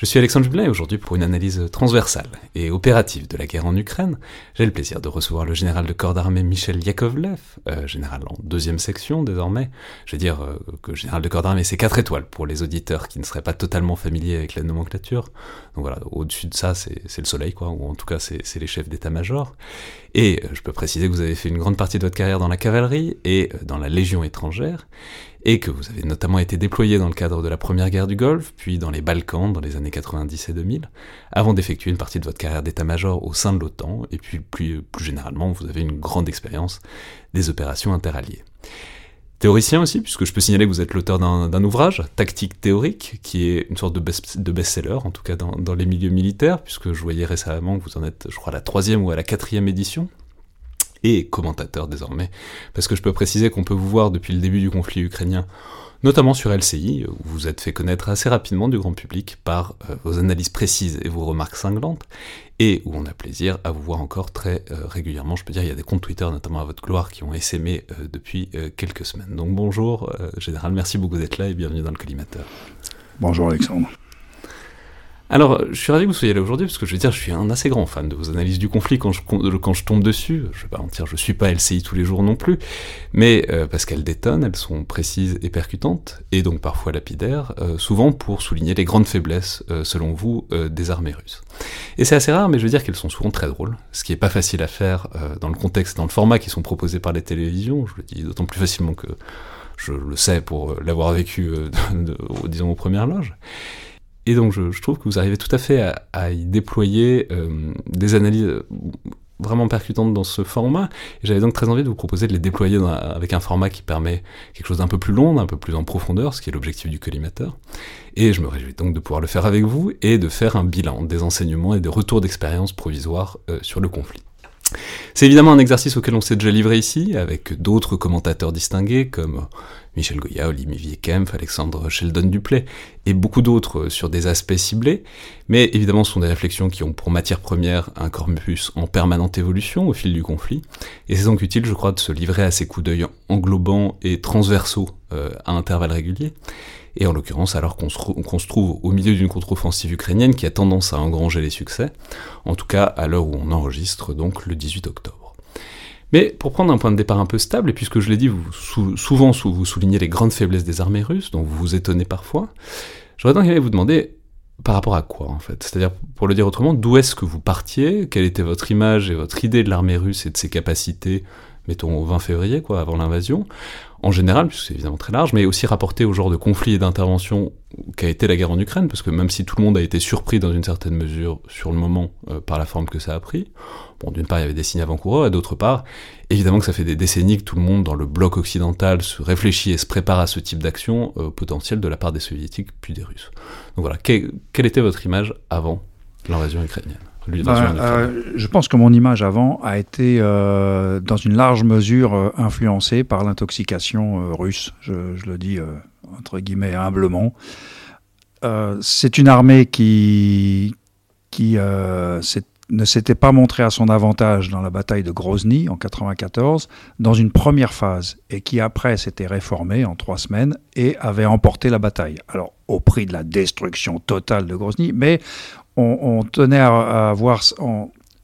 Je suis Alexandre Jublin aujourd'hui pour une analyse transversale et opérative de la guerre en Ukraine, j'ai le plaisir de recevoir le général de corps d'armée Michel Yakovlev, euh, général en deuxième section désormais. Je veux dire euh, que général de corps d'armée c'est 4 étoiles pour les auditeurs qui ne seraient pas totalement familiers avec la nomenclature. Donc voilà, au-dessus de ça c'est le soleil quoi, ou en tout cas c'est les chefs d'état-major. Et euh, je peux préciser que vous avez fait une grande partie de votre carrière dans la cavalerie et dans la Légion étrangère, et que vous avez notamment été déployé dans le cadre de la Première Guerre du Golfe, puis dans les Balkans dans les années 90 et 2000, avant d'effectuer une partie de votre carrière d'état-major au sein de l'OTAN, et puis plus, plus généralement, vous avez une grande expérience des opérations interalliées. Théoricien aussi, puisque je peux signaler que vous êtes l'auteur d'un ouvrage, Tactique théorique, qui est une sorte de best-seller, en tout cas dans, dans, les milieux militaires, puisque je voyais récemment que vous en êtes, je crois, à la troisième ou à la quatrième édition et commentateur désormais, parce que je peux préciser qu'on peut vous voir depuis le début du conflit ukrainien, notamment sur LCI, où vous êtes fait connaître assez rapidement du grand public par euh, vos analyses précises et vos remarques cinglantes, et où on a plaisir à vous voir encore très euh, régulièrement. Je peux dire, il y a des comptes Twitter, notamment à votre gloire, qui ont essaimé euh, depuis quelques semaines. Donc bonjour, Général, merci beaucoup d'être là et bienvenue dans le collimateur. Bonjour Alexandre. Alors, je suis ravi que vous soyez là aujourd'hui, parce que je veux dire, je suis un assez grand fan de vos analyses du conflit quand je, quand je tombe dessus. Je vais pas mentir, je suis pas LCI tous les jours non plus, mais euh, parce qu'elles détonnent, elles sont précises et percutantes, et donc parfois lapidaires, euh, souvent pour souligner les grandes faiblesses, euh, selon vous, des armées russes. Et c'est assez rare, mais je veux dire qu'elles sont souvent très drôles, ce qui est pas facile à faire dans le contexte, dans le format qui sont proposés par les télévisions, je le dis d'autant plus facilement que je le sais pour l'avoir vécu, disons, aux premières loges. Et donc je, trouve que vous arrivez tout à fait à, y déployer euh, des analyses vraiment percutantes dans ce format. J'avais donc très envie de vous proposer de les déployer avec un format qui permet quelque chose d'un peu plus long, d'un peu plus en profondeur, ce qui est l'objectif du collimateur. Et je me réjouis donc de pouvoir le faire avec vous et de faire un bilan des enseignements et des retours d'expérience provisoires euh, sur le conflit. C'est évidemment un exercice auquel on s'est déjà livré ici, avec d'autres commentateurs distingués comme Michel Goya, Olivier Kempf, Alexandre Sheldon Duplay, et beaucoup d'autres sur des aspects ciblés, mais évidemment ce sont des réflexions qui ont pour matière première un corpus en permanente évolution au fil du conflit, et c'est donc utile je crois de se livrer à ces coups d'œil englobants et transversaux euh, à intervalles réguliers, et en l'occurrence alors qu'on se, trouve au milieu d'une contre-offensive ukrainienne qui a tendance à engranger les succès, en tout cas à l'heure où on enregistre donc le 18 octobre. Mais pour prendre un point de départ un peu stable, et puisque je l'ai dit, vous, souvent vous soulignez les grandes faiblesses des armées russes, dont vous vous étonnez parfois, j'aurais donc aimé vous demander par rapport à quoi en fait? C'est-à-dire, pour le dire autrement, d'où est-ce que vous partiez? Quelle était votre image et votre idée de l'armée russe et de ses capacités, mettons au 20 février, quoi, avant l'invasion? En général, puisque c'est évidemment très large, mais aussi rapporté au genre de conflit et d'intervention qu'a été la guerre en Ukraine, parce que même si tout le monde a été surpris dans une certaine mesure sur le moment euh, par la forme que ça a pris, bon, d'une part il y avait des signes avant-coureurs, et d'autre part, évidemment que ça fait des décennies que tout le monde dans le bloc occidental se réfléchit et se prépare à ce type d'action euh, potentielle de la part des soviétiques puis des russes. Donc voilà, quelle était votre image avant l'invasion ukrainienne? Bah, euh, je pense que mon image avant a été euh, dans une large mesure euh, influencée par l'intoxication russe, je, le dis entre guillemets humblement. c'est une armée qui, qui ne s'était pas montrée à son avantage dans la bataille de Grozny en 94, dans une première phase, et qui après s'était réformée en trois semaines et avait emporté la bataille. Alors au prix de la destruction totale de Grozny, mais on, tenait à, voir,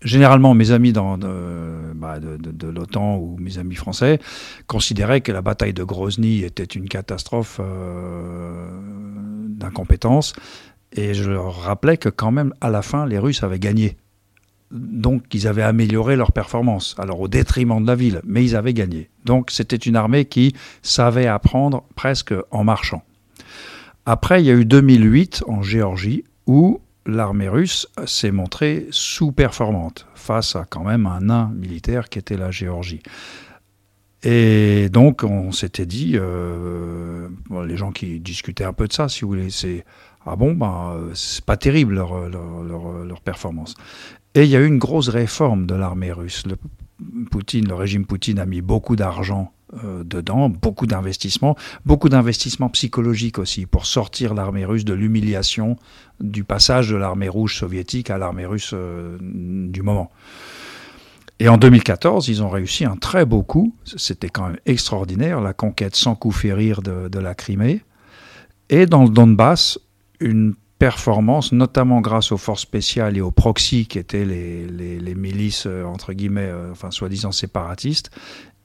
généralement mes amis bah, de, l'OTAN ou mes amis français considéraient que la bataille de Grozny était une catastrophe euh, d'incompétence. Et je leur rappelais que quand même, à la fin, les Russes avaient gagné. Donc, ils avaient amélioré leur performance, alors au détriment de la ville, mais ils avaient gagné. Donc, c'était une armée qui savait apprendre presque en marchant. Après, il y a eu 2008 en Géorgie, où l'armée russe s'est montrée sous-performante face à quand même un nain militaire qui était la Géorgie. Et donc on s'était dit, euh, les gens qui discutaient un peu de ça, si vous voulez, c'est ah bon, ben, c'est pas terrible leur, leur, performance. Et il y a eu une grosse réforme de l'armée russe. Le, Poutine, le régime Poutine a mis beaucoup d'argent dedans, beaucoup d'investissements, beaucoup d'investissements psychologiques aussi pour sortir l'armée russe de l'humiliation du passage de l'armée rouge soviétique à l'armée russe euh, du moment. Et en 2014, ils ont réussi un très beau coup. C'était quand même extraordinaire, la conquête sans coup férir de, la Crimée. Et dans le Donbass, une performance, notamment grâce aux forces spéciales et aux proxys, qui étaient les, les, milices, euh, entre guillemets, euh, enfin soi-disant séparatistes,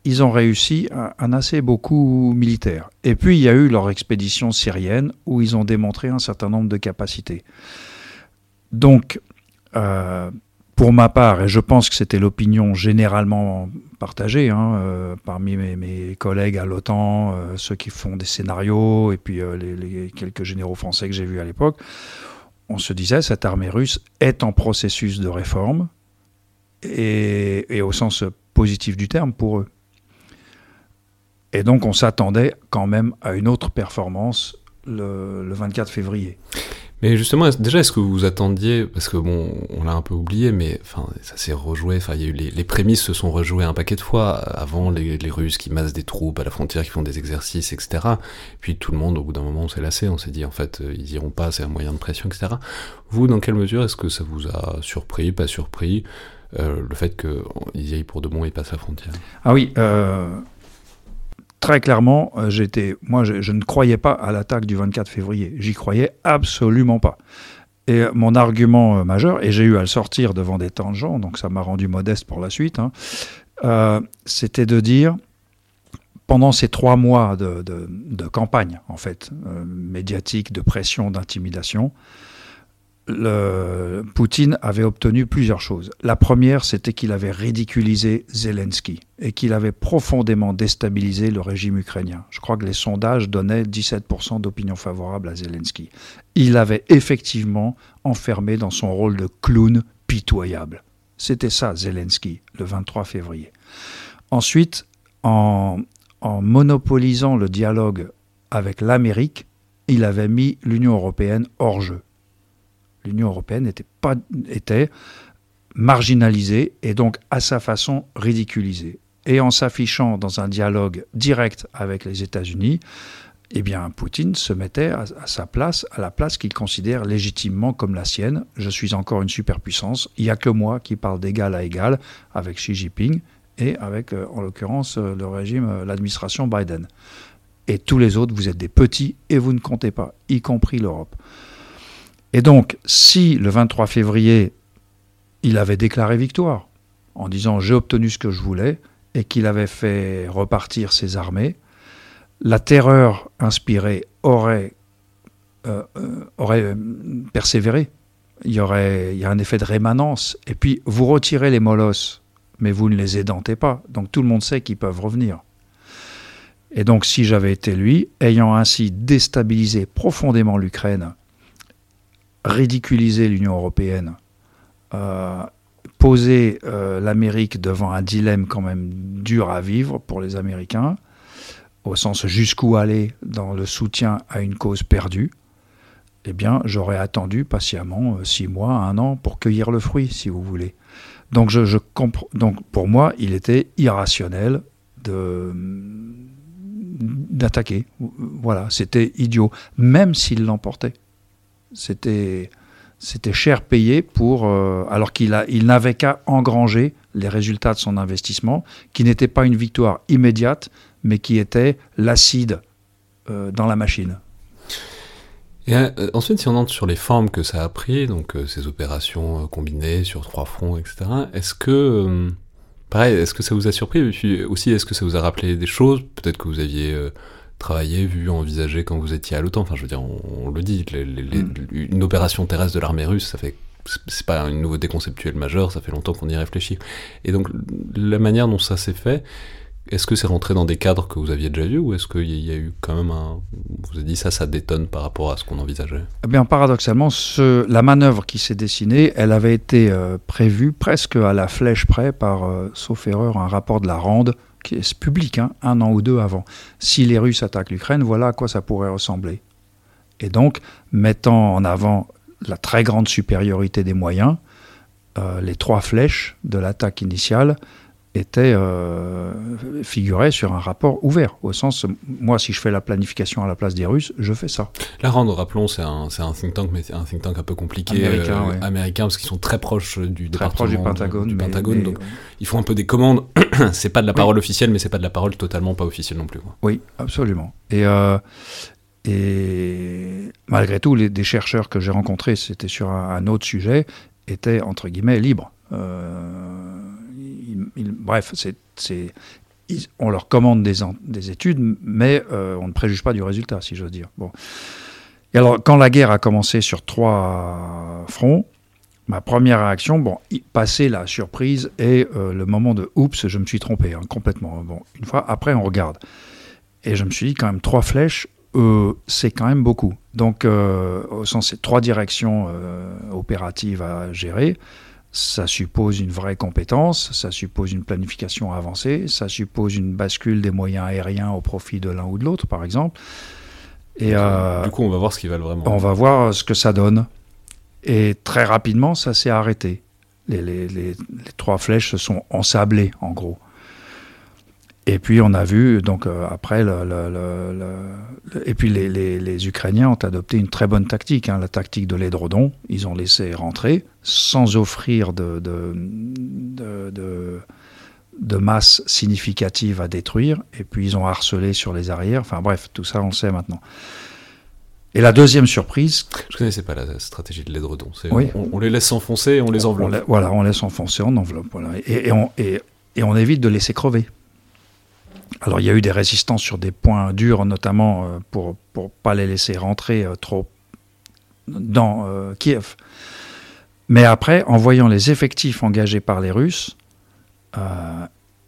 ils ont réussi un, un, assez beau coup militaire. Et puis il y a eu leur expédition syrienne, où ils ont démontré un certain nombre de capacités. Donc, euh, pour ma part, et je pense que c'était l'opinion généralement partagée hein, euh, parmi mes, collègues à l'OTAN, euh, ceux qui font des scénarios, et puis les, quelques généraux français que j'ai vus à l'époque, on se disait cette armée russe est en processus de réforme, et au sens positif du terme pour eux. Et donc on s'attendait quand même à une autre performance le, le 24 février. Mais justement, déjà, est-ce que vous attendiez, parce que bon, on l'a un peu oublié, mais enfin, ça s'est rejoué. Enfin, il y a eu les, les, prémices se sont rejouées un paquet de fois. Avant, les, les, Russes qui massent des troupes à la frontière, qui font des exercices, etc. Puis tout le monde, au bout d'un moment, on s'est lassé. On s'est dit, en fait, ils iront pas, c'est un moyen de pression, etc. Vous, dans quelle mesure est-ce que ça vous a surpris, pas surpris, euh, le fait qu'ils y aillent pour de bon et passent la frontière? Ah oui. Euh très clairement, euh, j'étais, moi, je, ne croyais pas à l'attaque du 24 février. J'y croyais absolument pas. Et mon argument euh, majeur, et j'ai eu à le sortir devant des tas de gens, donc ça m'a rendu modeste pour la suite, hein, euh, c'était de dire, pendant ces trois mois de, de, campagne, en fait, euh, médiatique, de pression, d'intimidation, Poutine avait obtenu plusieurs choses. La première, c'était qu'il avait ridiculisé Zelensky et qu'il avait profondément déstabilisé le régime ukrainien. Je crois que les sondages donnaient 17% d'opinion favorable à Zelensky. Il avait effectivement enfermé dans son rôle de clown pitoyable. C'était ça, Zelensky, le 23 février. Ensuite, en, en monopolisant le dialogue avec l'Amérique, il avait mis l'Union européenne hors jeu l'Union européenne était, pas, était marginalisée et donc à sa façon ridiculisée. Et en s'affichant dans un dialogue direct avec les États-Unis, eh bien, Poutine se mettait à, sa place, à la place qu'il considère légitimement comme la sienne. Je suis encore une superpuissance. Il n'y a que moi qui parle d'égal à égal avec Xi Jinping et avec, euh, en l'occurrence, euh, le régime, euh, l'administration Biden. Et tous les autres, vous êtes des petits et vous ne comptez pas, y compris l'Europe. Et donc, si le 23 février, il avait déclaré victoire, en disant j'ai obtenu ce que je voulais, et qu'il avait fait repartir ses armées, la terreur inspirée aurait, euh, aurait persévéré. Il y aurait il y a un effet de rémanence. Et puis, vous retirez les molosses, mais vous ne les édentez pas. Donc, tout le monde sait qu'ils peuvent revenir. Et donc, si j'avais été lui, ayant ainsi déstabilisé profondément l'Ukraine, ridiculiser l'Union européenne, euh, poser euh, l'Amérique devant un dilemme quand même dur à vivre pour les Américains, au sens jusqu'où aller dans le soutien à une cause perdue, eh bien, j'aurais attendu patiemment euh, six mois, un an pour cueillir le fruit, si vous voulez. Donc, pour moi, il était irrationnel d'attaquer. Voilà, c'était idiot, même s'il l'emportait c'était cher payé pour euh, alors qu'il il n'avait qu'à engranger les résultats de son investissement qui n'était pas une victoire immédiate mais qui était l'acide euh, dans la machine. Et euh, ensuite, si on entre sur les formes que ça a pris, donc ces opérations combinées sur trois fronts, etc., est-ce que, pareil, est-ce que ça vous a surpris? Aussi, est-ce que ça vous a rappelé des choses? Peut-être que vous aviez travaillé, vu, envisagé quand vous étiez à l'OTAN. Enfin, je veux dire, on, on le dit, les, les, mm. une opération terrestre de l'armée russe, ça fait c'est pas une nouveauté conceptuelle majeure, ça fait longtemps qu'on y réfléchit. Et donc, la manière dont ça s'est fait, est-ce que c'est rentré dans des cadres que vous aviez déjà vus ou est-ce qu'il y a eu quand même un. Vous avez dit ça, ça détonne par rapport à ce qu'on envisageait? Eh bien, paradoxalement, ce, la manœuvre qui s'est dessinée, elle avait été euh, prévue presque à la flèche près par, euh, sauf erreur, un rapport de la Rande qui public, hein, un an ou deux avant. Si les Russes attaquent l'Ukraine, voilà à quoi ça pourrait ressembler. Et donc, mettant en avant la très grande supériorité des moyens, euh, les trois flèches de l'attaque initiale était euh, figurait sur un rapport ouvert, au sens, moi, si je fais la planification à la place des Russes, je fais ça. La RAND, rappelons, c'est un, un, think tank, mais un think tank un peu compliqué, américain, euh, américain parce qu'ils sont très proches du très département du Pentagone. Du Pentagone donc ils font un peu des commandes. c'est pas de la parole officielle, mais c'est pas de la parole totalement pas officielle non plus. Quoi. Oui, absolument. Et euh, et malgré tout, les, des chercheurs que j'ai rencontrés, c'était sur un, un, autre sujet, étaient entre guillemets libres. Euh, bref, on leur commande des, des études, mais euh, on ne préjuge pas du résultat, si j'ose dire. Bon. Et alors, quand la guerre a commencé sur trois fronts, ma première réaction, bon, passer la surprise et euh, le moment de oups, je me suis trompé hein, complètement. Bon, une fois après, on regarde. Et je me suis dit, quand même, trois flèches, euh, c'est quand même beaucoup. Donc, au sens, c'est trois directions opératives à gérer ça suppose une vraie compétence, ça suppose une planification avancée, ça suppose une bascule des moyens aériens au profit de l'un ou de l'autre, par exemple. Et euh, du coup, on va voir ce qu'ils veulent vraiment. On va voir ce que ça donne. Et très rapidement, ça s'est arrêté. Les, les, les, trois flèches se sont ensablées, en gros. Et puis on a vu, donc euh, après, le, le, le, et puis les, les, Ukrainiens ont adopté une très bonne tactique, hein, la tactique de l'édredon. Ils ont laissé rentrer sans offrir de, de, de, de, masse significative à détruire. Et puis ils ont harcelé sur les arrières. Enfin bref, tout ça on le sait maintenant. Et la deuxième surprise. Je ne connaissais pas la stratégie de l'édredon. Oui. On, les laisse s'enfoncer et on les enveloppe. voilà, on laisse enfoncer, on enveloppe. Voilà. Et, et, on, et, et on évite de laisser crever. Alors il y a eu des résistances sur des points durs, notamment euh, pour ne pas les laisser rentrer euh, trop dans euh, Kiev. Mais après, en voyant les effectifs engagés par les Russes,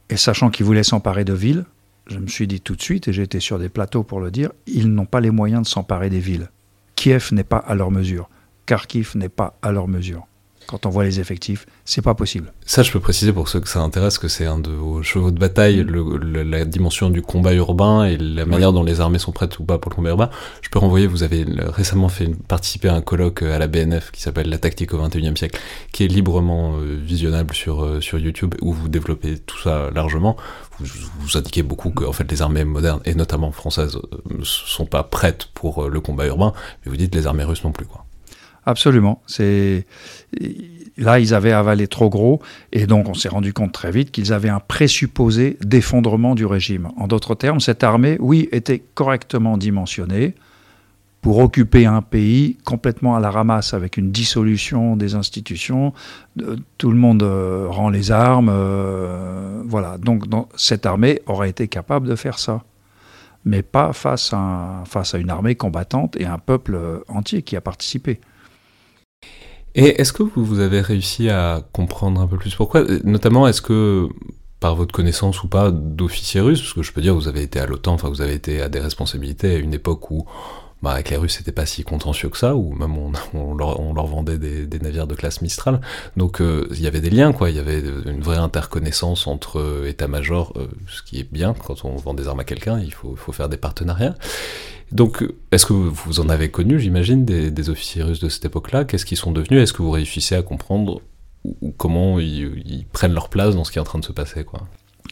et sachant qu'ils voulaient s'emparer de villes, je me suis dit tout de suite, et été sur des plateaux pour le dire, ils n'ont pas les moyens de s'emparer des villes. Kiev n'est pas à leur mesure. Kharkiv n'est pas à leur mesure quand on voit les effectifs, c'est pas possible. Ça, je peux préciser pour ceux que ça intéresse que c'est un de vos chevaux de bataille, le, la dimension du combat urbain et la manière dont les armées sont prêtes ou pas pour le combat urbain. Je peux renvoyer, vous avez récemment fait participer à un colloque à la BNF qui s'appelle La tactique au 21e siècle, qui est librement euh, visionnable sur, euh, sur YouTube, où vous développez tout ça largement. Vous, vous indiquez beaucoup que en fait, les armées modernes, et notamment françaises, ne euh, sont pas prêtes pour le combat urbain, mais vous dites les armées russes non plus. quoi. Absolument. C'est là ils avaient avalé trop gros et donc on s'est rendu compte très vite qu'ils avaient un présupposé d'effondrement du régime. En d'autres termes, cette armée, oui, était correctement dimensionnée pour occuper un pays complètement à la ramasse avec une dissolution des institutions, tout le monde euh, rend les armes, euh, voilà. Donc, cette armée aurait été capable de faire ça, mais pas face à, face à une armée combattante et un peuple euh, entier qui a participé. Et est-ce que vous avez réussi à comprendre un peu plus pourquoi? Notamment, est-ce que, par votre connaissance ou pas d'officiers russes, parce que je peux dire, vous avez été à l'OTAN, enfin, vous avez été à des responsabilités à une époque où, bah, avec les Russes, c'était pas si contentieux que ça, ou même on, on, leur, vendait des, navires de classe Mistral. Donc, euh, il y avait des liens, quoi. Il y avait une vraie interconnaissance entre euh, état-major, euh, ce qui est bien quand on vend des armes à quelqu'un, il faut, faut faire des partenariats. Donc, est-ce que vous en avez connu, j'imagine, des, officiers russes de cette époque-là? Qu'est-ce qu'ils sont devenus? Est-ce que vous réussissez à comprendre comment ils, prennent leur place dans ce qui est en train de se passer quoi?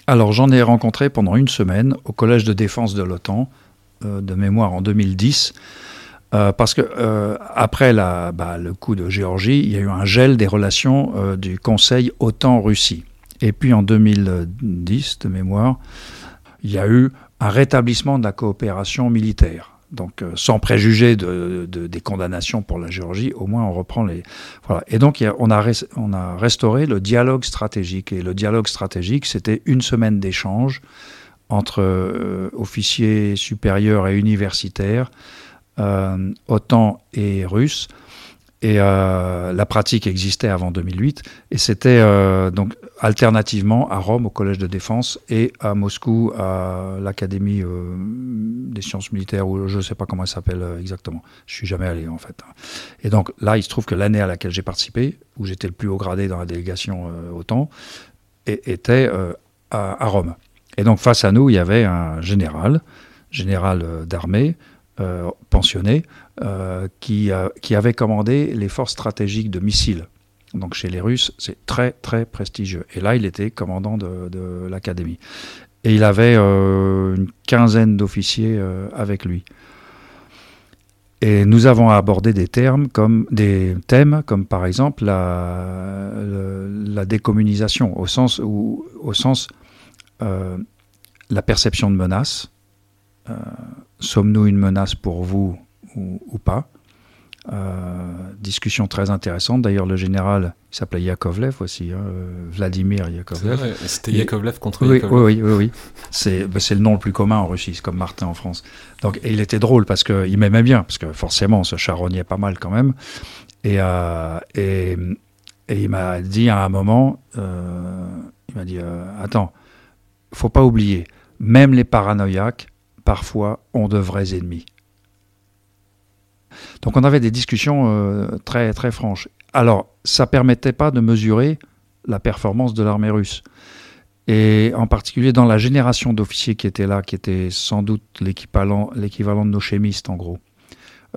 Alors, j'en ai rencontré pendant une semaine au Collège de défense de l'OTAN, euh, de mémoire en 2010. Euh, parce que euh, après la, bah, le coup de Géorgie, il y a eu un gel des relations du Conseil OTAN-Russie. Et puis en 2010, de mémoire, il y a eu un rétablissement de la coopération militaire. Donc, euh, sans préjuger de, des condamnations pour la Géorgie, au moins on reprend les. Voilà. Et donc, on, a on a restauré le dialogue stratégique. Et le dialogue stratégique, c'était une semaine d'échange entre euh, officiers supérieurs et universitaires, euh, OTAN et russes, et euh, la pratique existait avant 2008. Et c'était euh, donc alternativement à Rome, au Collège de défense, et à Moscou, à l'Académie euh, des sciences militaires, ou je ne sais pas comment elle s'appelle exactement. Je suis jamais allé en fait. Et donc là, il se trouve que l'année à laquelle j'ai participé, où j'étais le plus haut gradé dans la délégation OTAN, était à, à, Rome. Et donc face à nous, il y avait un général, général d'armée, pensionné, euh, qui, qui, avait commandé les forces stratégiques de missiles Donc chez les Russes, c'est très très prestigieux. Et là, il était commandant de, l'académie. Et il avait euh, une quinzaine d'officiers euh, avec lui. Et nous avons abordé des termes comme des thèmes comme par exemple la, décommunisation au sens où au sens euh, la perception de menace. Sommes-nous une menace pour vous ou pas? Discussion très intéressante. D'ailleurs, le général, il s'appelait Yakovlev aussi, hein, euh, Vladimir Yakovlev. C'était Yakovlev contre oui, Yakovlev. Oui, oui, oui. C'est bah, le nom le plus commun en Russie, c'est comme Martin en France. Donc, il était drôle parce qu'il m'aimait bien, parce que forcément, on se charognait pas mal quand même. Et, euh, et, et, il m'a dit à un moment, il m'a dit, attends, faut pas oublier, même les paranoïaques, parfois, ont de vrais ennemis. Donc on avait des discussions euh, très, très franches. Alors, ça ne permettait pas de mesurer la performance de l'armée russe. Et en particulier dans la génération d'officiers qui étaient là, qui était sans doute l'équivalent de nos chimistes en gros.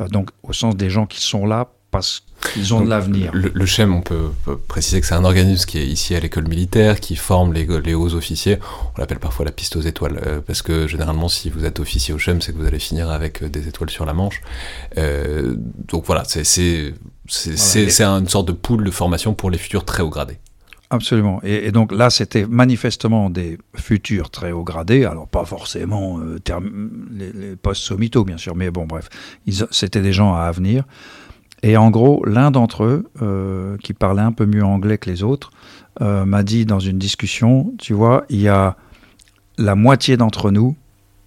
Euh, donc au sens des gens qui sont là parce qu'ils ont de l'avenir. Le, le, CHEM, on peut, préciser que c'est un organisme qui est ici à l'école militaire, qui forme les, les hauts officiers. On l'appelle parfois la piste aux étoiles, euh, parce que généralement, si vous êtes officier au CHEM, c'est que vous allez finir avec euh, des étoiles sur la manche. Euh, donc voilà, c'est voilà, une sorte de pool de formation pour les futurs très hauts gradés. Absolument. Et, donc là, c'était manifestement des futurs très hauts gradés, alors pas forcément les, les, postes sommito, bien sûr, mais bon, bref, c'était des gens à avenir. Et en gros, l'un d'entre eux, euh, qui parlait un peu mieux anglais que les autres, euh, m'a dit dans une discussion, tu vois, il y a la moitié d'entre nous,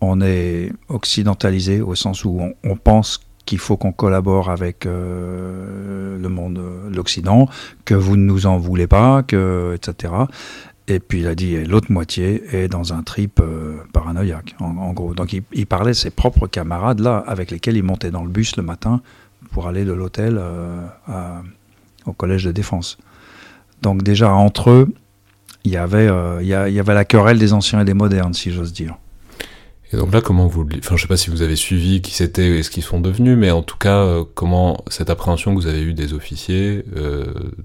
on est occidentalisé au sens où on, pense qu'il faut qu'on collabore avec euh, le monde, l'Occident, que vous ne nous en voulez pas, que, etc. Et puis il a dit l'autre moitié est dans un trip paranoïaque, en, gros. Donc il, il, parlait de ses propres camarades là, avec lesquels il montait dans le bus le matin pour aller de l'hôtel euh, au collège de défense. Donc déjà entre eux, il y avait, euh, il y, avait la querelle des anciens et des modernes, si j'ose dire. Et donc là, comment vous, enfin, je sais pas si vous avez suivi qui c'était et ce qu'ils sont devenus, mais en tout cas, euh, comment cette appréhension que vous avez eue des officiers,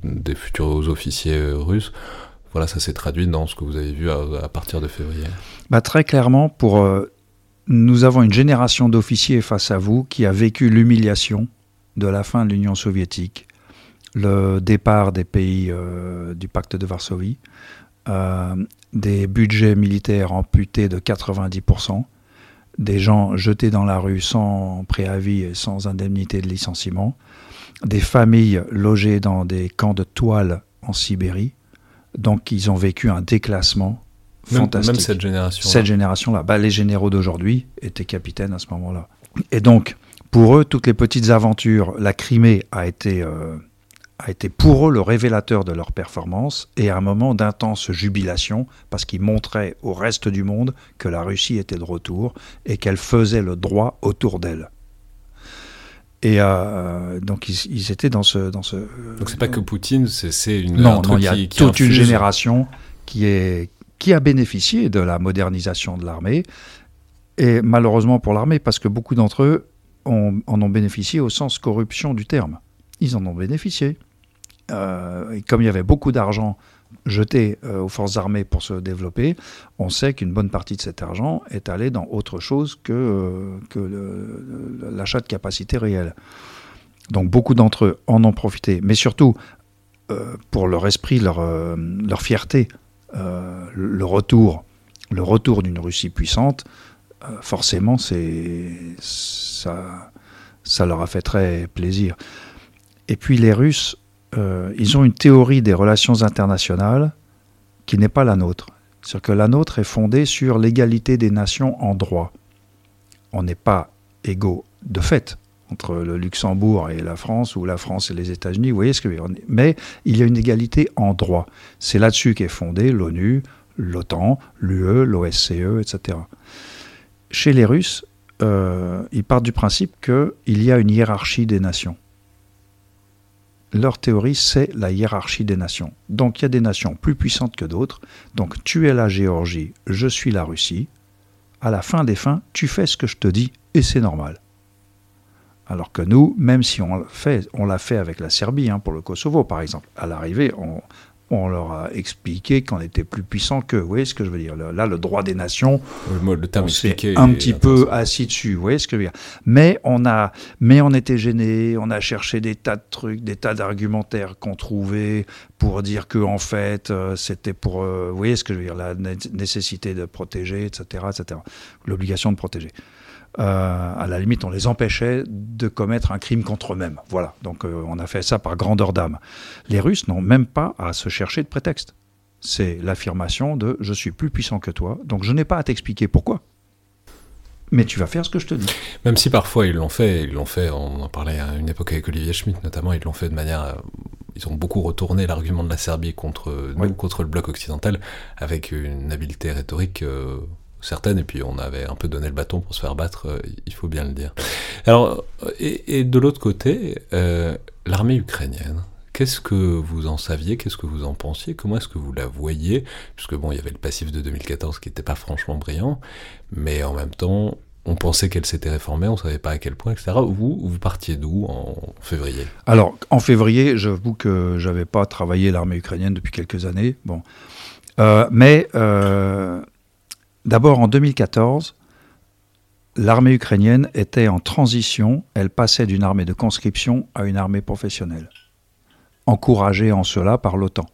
des futurs officiers russes, voilà, ça s'est traduit dans ce que vous avez vu à, partir de février. Bah, très clairement, pour nous avons une génération d'officiers face à vous qui a vécu l'humiliation de la fin de l'Union soviétique, le départ des pays euh, du pacte de Varsovie, euh, des budgets militaires amputés de 90%, des gens jetés dans la rue sans préavis et sans indemnité de licenciement, des familles logées dans des camps de toile en Sibérie. Donc ils ont vécu un déclassement fantastique. Même cette génération. Cette génération-là. Bah, les généraux d'aujourd'hui étaient capitaines à ce moment-là. Et donc, pour eux, toutes les petites aventures, la Crimée a été, euh, a été pour eux le révélateur de leur performance et un moment d'intense jubilation parce qu'ils montraient au reste du monde que la Russie était de retour et qu'elle faisait le droit autour d'elle. Et euh, donc ils, étaient dans ce, dans ce. Donc c'est pas que Poutine, c'est une. Non, non, il y a toute une génération qui est qui a bénéficié de la modernisation de l'armée et malheureusement pour l'armée parce que beaucoup d'entre eux en ont bénéficié au sens corruption du terme. Ils en ont bénéficié. Euh, et comme il y avait beaucoup d'argent jeté euh, aux forces armées pour se développer, on sait qu'une bonne partie de cet argent est allé dans autre chose que, euh, l'achat de capacité réelle. Donc beaucoup d'entre eux en ont profité, mais surtout pour leur esprit, leur, fierté, le retour d'une Russie puissante, forcément, c'est ça, ça leur a fait très plaisir. Et puis les Russes, euh, ils ont une théorie des relations internationales qui n'est pas la nôtre. C'est-à-dire que la nôtre est fondée sur l'égalité des nations en droit. On n'est pas égaux de fait entre le Luxembourg et la France ou la France et les États-Unis, vous voyez ce que je veux dire. Mais il y a une égalité en droit. C'est là-dessus qu'est fondée l'ONU, l'OTAN, l'UE, l'OSCE, etc. Chez les Russes, euh, ils partent du principe qu'il y a une hiérarchie des nations. Leur théorie, c'est la hiérarchie des nations. Donc il y a des nations plus puissantes que d'autres. Donc tu es la Géorgie, je suis la Russie. À la fin des fins, tu fais ce que je te dis et c'est normal. Alors que nous, même si on l'a fait, avec la Serbie, hein, pour le Kosovo par exemple, à l'arrivée, on, on leur a expliqué qu'on était plus puissant qu'eux. Vous voyez ce que je veux dire Là, le droit des nations, le, le terme on s'est un petit peu assis dessus. Vous voyez ce que je veux dire Mais on a, mais on était gêné. On a cherché des tas de trucs, des tas d'argumentaires qu'on trouvait pour dire que en fait, euh, c'était pour, euh, vous voyez ce que je veux dire La nécessité de protéger, etc., etc. L'obligation de protéger. Euh, à la limite, on les empêchait de commettre un crime contre eux-mêmes. Voilà, donc euh, on a fait ça par grandeur d'âme. Les Russes n'ont même pas à se chercher de prétexte. C'est l'affirmation de je suis plus puissant que toi, donc je n'ai pas à t'expliquer pourquoi. Mais tu vas faire ce que je te dis. Même si parfois ils l'ont fait, ils l'ont fait, on en parlait à une époque avec Olivier Schmitt notamment, ils l'ont fait de manière euh, ils ont beaucoup retourné l'argument de la Serbie contre nous, contre le bloc occidental, avec une habileté rhétorique certaines, et puis on avait un peu donné le bâton pour se faire battre, euh, il faut bien le dire. Alors, et, de l'autre côté, euh, l'armée ukrainienne, qu'est-ce que vous en saviez, qu'est-ce que vous en pensiez, comment est-ce que vous la voyez? Puisque bon, il y avait le passif de 2014 qui n'était pas franchement brillant, mais en même temps, on pensait qu'elle s'était réformée, on ne savait pas à quel point, etc. Vous, vous partiez d'où en février? Alors, en février, j'avoue que j'avais pas travaillé l'armée ukrainienne depuis quelques années. Bon. Euh, mais D'abord, en 2014, l'armée ukrainienne était en transition. Elle passait d'une armée de conscription à une armée professionnelle, encouragée en cela par l'OTAN.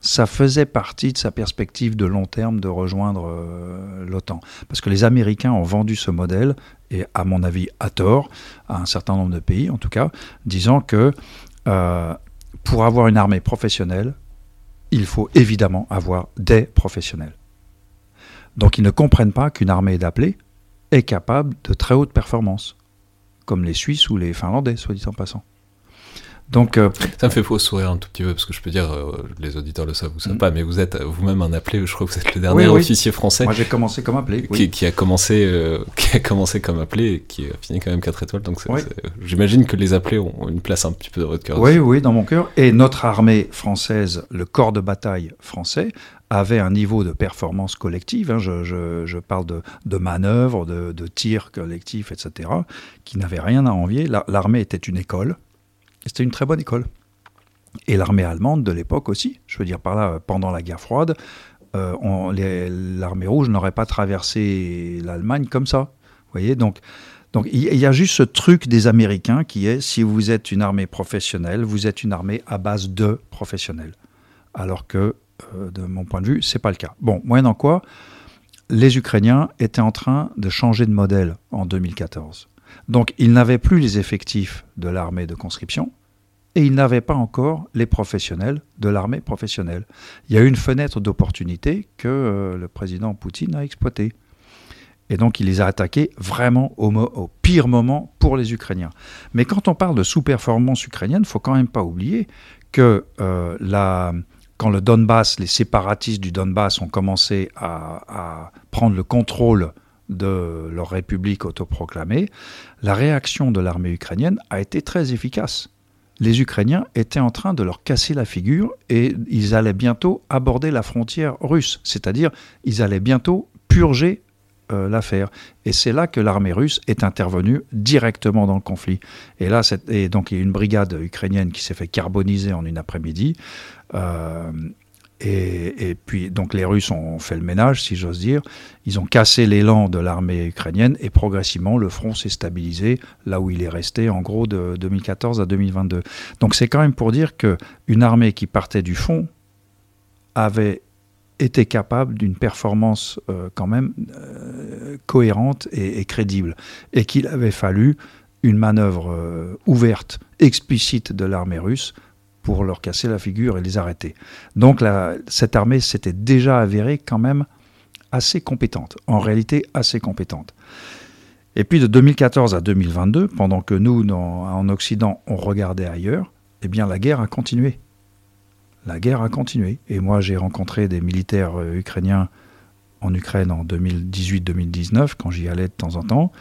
Ça faisait partie de sa perspective de long terme de rejoindre euh, l'OTAN. Parce que les Américains ont vendu ce modèle, et à mon avis à tort, à un certain nombre de pays en tout cas, disant que euh, pour avoir une armée professionnelle, il faut évidemment avoir des professionnels. Donc ils ne comprennent pas qu'une armée d'appelés est capable de très haute performance, comme les Suisses ou les Finlandais, soit dit en passant. Donc, euh, ça me fait faux sourire un tout petit peu parce que je peux dire, euh, les auditeurs le savent ou savent mm. pas, mais vous êtes vous-même un appelé. Je crois que vous êtes le dernier officier français. Moi, j'ai commencé comme appelé. Qui, a commencé, euh, qui a commencé comme appelé et qui a fini quand même 4 étoiles. Donc, j'imagine que les appelés ont une place un petit peu dans votre cœur. Oui, oui, dans mon cœur. Et notre armée française, le corps de bataille français, avait un niveau de performance collective, hein, je, parle de, de manœuvres, de, de tirs collectifs, etc., qui n'avait rien à envier. L'armée était une école, c'était une très bonne école. Et l'armée allemande de l'époque aussi, je veux dire par là, pendant la guerre froide, euh, l'armée rouge n'aurait pas traversé l'Allemagne comme ça. Vous voyez, donc donc il y a juste ce truc des Américains qui est si vous êtes une armée professionnelle, vous êtes une armée à base de professionnels. Alors que, euh, de mon point de vue, c'est pas le cas. Bon, moyennant quoi, les Ukrainiens étaient en train de changer de modèle en 2014. Donc ils n'avaient plus les effectifs de l'armée de conscription et ils n'avaient pas encore les professionnels de l'armée professionnelle. Il y a une fenêtre d'opportunité que euh, le président Poutine a exploitée. Et donc il les a attaqués vraiment au, pire moment pour les Ukrainiens. Mais quand on parle de sous-performance ukrainienne, il faut quand même pas oublier que euh, quand le Donbass, les séparatistes du Donbass ont commencé à prendre le contrôle de leur république autoproclamée, la réaction de l'armée ukrainienne a été très efficace. Les Ukrainiens étaient en train de leur casser la figure et ils allaient bientôt aborder la frontière russe, c'est-à-dire ils allaient bientôt purger euh, l'affaire. Et c'est là que l'armée russe est intervenue directement dans le conflit. Et là, donc il y a une brigade ukrainienne qui s'est fait carboniser en une après-midi. Euh, et, puis, donc, les Russes ont fait le ménage, si j'ose dire. Ils ont cassé l'élan de l'armée ukrainienne et progressivement, le front s'est stabilisé là où il est resté, en gros, de 2014 à 2022. Donc, c'est quand même pour dire qu'une armée qui partait du fond avait été capable d'une performance euh, quand même euh, cohérente et, crédible. Et qu'il avait fallu une manœuvre euh, ouverte, explicite de l'armée russe pour leur casser la figure et les arrêter. Donc cette armée s'était déjà avérée quand même assez compétente, en réalité assez compétente. Et puis de 2014 à 2022, pendant que nous, en Occident, on regardait ailleurs, eh bien la guerre a continué. La guerre a continué. Et moi, j'ai rencontré des militaires euh, ukrainiens en Ukraine en 2018-2019, quand j'y allais de temps en temps.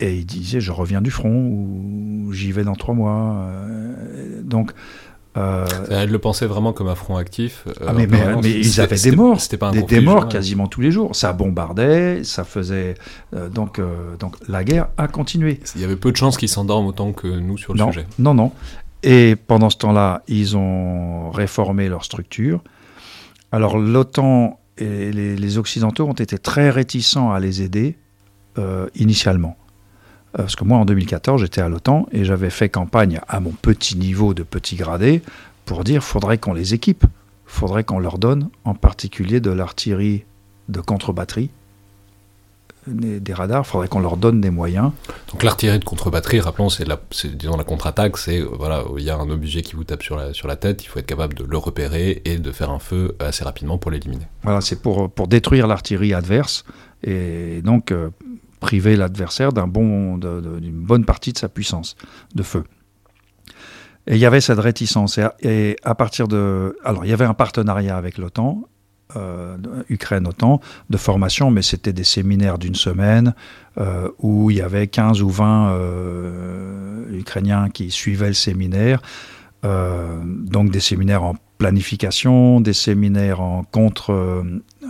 Et il disait, je reviens du front, ou j'y vais dans trois mois. Euh, donc, Euh, elle le pensait vraiment comme un front actif. Euh, ah mais, mais, ils avaient des morts, pas des, des, morts quasiment tous les jours. Ça bombardait, ça faisait euh, donc donc la guerre a continué. Il y avait peu de chances qu'ils s'endorment autant que nous sur le non, sujet. Non non. Et pendant ce temps-là, ils ont réformé leur structure. Alors l'OTAN et les, les, Occidentaux ont été très réticents à les aider initialement. Euh, parce que moi, en 2014, j'étais à l'OTAN et j'avais fait campagne à mon petit niveau de petit gradé pour dire faudrait qu'on les équipe, faudrait qu'on leur donne en particulier de l'artillerie de contre-batterie, des, radars, faudrait qu'on leur donne des moyens. Donc l'artillerie de contre-batterie, rappelons, c'est la, disons la contre-attaque, c'est voilà, il y a un objet qui vous tape sur la, sur la tête, il faut être capable de le repérer et de faire un feu assez rapidement pour l'éliminer. Voilà, c'est pour, pour détruire l'artillerie adverse et donc euh, priver l'adversaire d'un bon, d'une bonne partie de sa puissance de feu. Et il y avait cette réticence. Et à, partir de. Alors, il y avait un partenariat avec l'OTAN, euh, Ukraine-OTAN, de formation, mais c'était des séminaires d'une semaine euh, où il y avait 15 ou 20 euh, Ukrainiens qui suivaient le séminaire. donc, des séminaires en planification, des séminaires en contre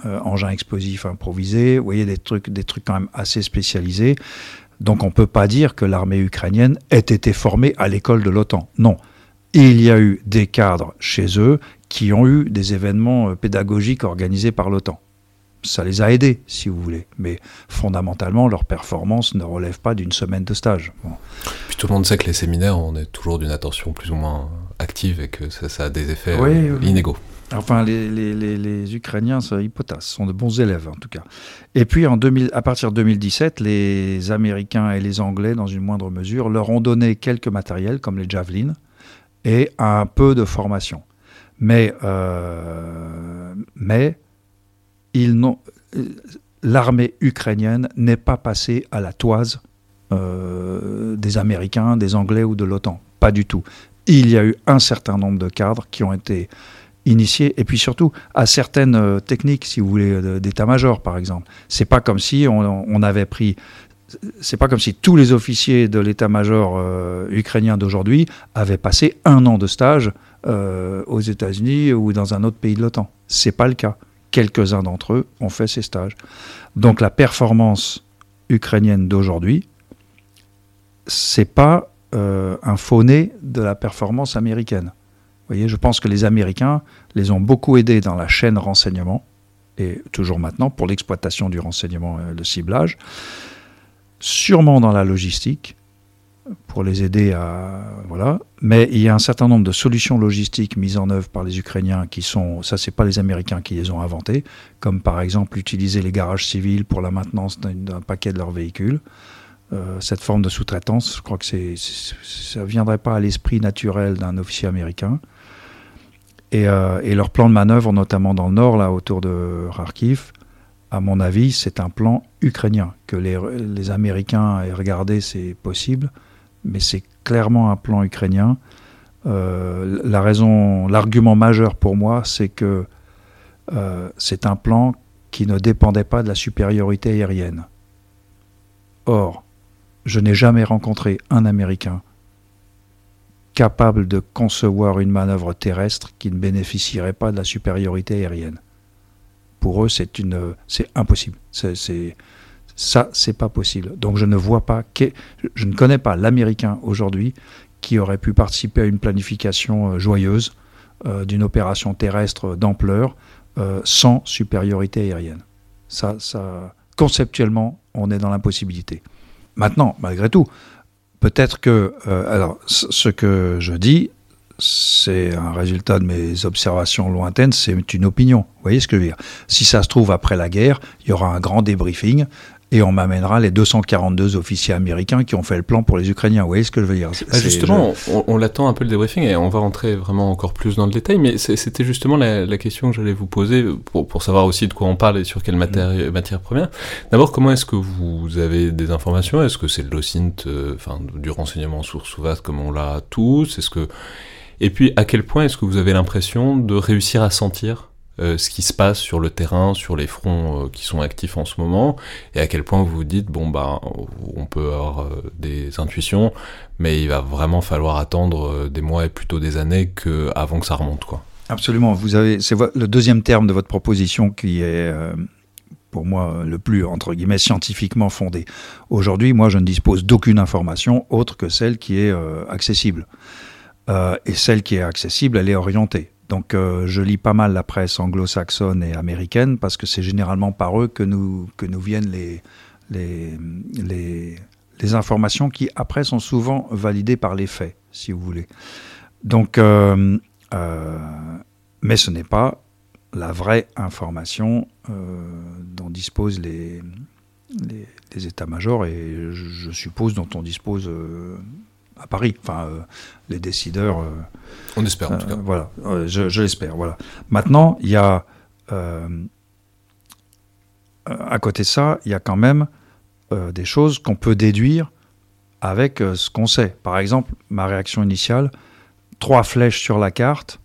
euh, engins explosifs improvisés, vous voyez des trucs, des trucs quand même assez spécialisés. Donc on ne peut pas dire que l'armée ukrainienne ait été formée à l'école de l'OTAN. Non. Il y a eu des cadres chez eux qui ont eu des événements euh, pédagogiques organisés par l'OTAN. Ça les a aidés, si vous voulez. Mais fondamentalement, leur performance ne relève pas d'une semaine de stage. Puis tout le monde sait que les séminaires, on est toujours d'une attention plus ou moins active et que ça, a des effets inégaux. Enfin, les, Ukrainiens, sont de bons élèves en tout cas. Et puis, en 2000, à partir de 2017, les Américains et les Anglais, dans une moindre mesure, leur ont donné quelques matériels, comme les Javelin, et un peu de formation. Mais, euh, mais l'armée ukrainienne n'est pas passée à la toise euh, des Américains, des Anglais ou de l'OTAN. Pas du tout il y a eu un certain nombre de cadres qui ont été initiés, et puis surtout à certaines euh, techniques, si vous voulez, d'état-major, par exemple. C'est pas comme si on, avait pris c'est pas comme si tous les officiers de l'état-major euh, ukrainien d'aujourd'hui avaient passé un an de stage euh, aux États-Unis ou dans un autre pays de l'OTAN. C'est pas le cas. Quelques-uns d'entre eux ont fait ces stages. Donc la performance ukrainienne d'aujourd'hui, c'est pas euh, un faux-nez de la performance américaine. Voyez, je pense que les Américains les ont beaucoup aidés dans la chaîne renseignement, et toujours maintenant pour l'exploitation du renseignement et le ciblage, sûrement dans la logistique, pour les aider à. Voilà. Mais il y a un certain nombre de solutions logistiques mises en œuvre par les Ukrainiens qui sont. Ça, c'est pas les Américains qui les ont inventées, comme par exemple utiliser les garages civils pour la maintenance d'un paquet de leurs véhicules. Euh, cette forme de sous-traitance. Je crois que c'est, ça ne viendrait pas à l'esprit naturel d'un officier américain. Euh, et, leur plan de manœuvre, notamment dans le nord, là, autour de Kharkiv, à mon avis, c'est un plan ukrainien. Que les, Américains aient regardé, c'est possible, mais c'est clairement un plan ukrainien. Euh, la raison, l'argument majeur pour moi, c'est que c'est un plan qui ne dépendait pas de la supériorité aérienne. Or, je n'ai jamais rencontré un Américain capable de concevoir une manœuvre terrestre qui ne bénéficierait pas de la supériorité aérienne. Pour eux, c'est une, c'est impossible. C'est, ça, c'est pas possible. Donc je ne vois pas, je ne connais pas l'Américain aujourd'hui qui aurait pu participer à une planification euh, joyeuse euh, d'une opération terrestre d'ampleur euh, sans supériorité aérienne. Ça, conceptuellement, on est dans l'impossibilité. Maintenant, malgré tout, peut-être que, euh, alors, ce que je dis, c'est un résultat de mes observations lointaines, c'est une opinion. Vous voyez ce que je veux dire? Si ça se trouve, après la guerre, il y aura un grand débriefing et on m'amènera les 242 officiers américains qui ont fait le plan pour les Ukrainiens. Vous voyez ce que je veux dire? Bah, Justement, on, l'attend un peu le débriefing et on va rentrer vraiment encore plus dans le détail, mais c'était justement la, question que j'allais vous poser pour, savoir aussi de quoi on parle et sur quelle matière, mm. matière première. D'abord, comment est-ce que vous avez des informations? Est-ce que c'est le l'OSINT, euh, enfin du renseignement source vaste comme on l'a tous? Est-ce que et puis à quel point est-ce que vous avez l'impression de réussir à sentir ce qui se passe sur le terrain, sur les fronts qui sont actifs en ce moment, et à quel point vous vous dites bon bah on peut avoir des intuitions, mais il va vraiment falloir attendre des mois et plutôt des années avant que ça remonte quoi. Absolument. Vous avez, c'est le deuxième terme de votre proposition qui est, euh, pour moi, le plus, entre guillemets, scientifiquement fondé. Aujourd'hui, moi, je ne dispose d'aucune information autre que celle qui est euh, accessible. Euh, et celle qui est accessible, elle est orientée. Donc, je lis pas mal la presse anglo-saxonne et américaine parce que c'est généralement par eux que nous, que nous viennent les, les, les, informations qui, après, sont souvent validées par les faits, si vous voulez. Donc, euh, mais ce n'est pas la vraie information euh, dont disposent les, les, états-majors et je, suppose dont on dispose euh, à Paris, enfin les décideurs. on espère en tout cas. Voilà, je, l'espère. Voilà. Maintenant, il y a à côté de ça, il y a quand même des choses qu'on peut déduire avec ce qu'on sait. Par exemple, ma réaction initiale, trois flèches sur la carte,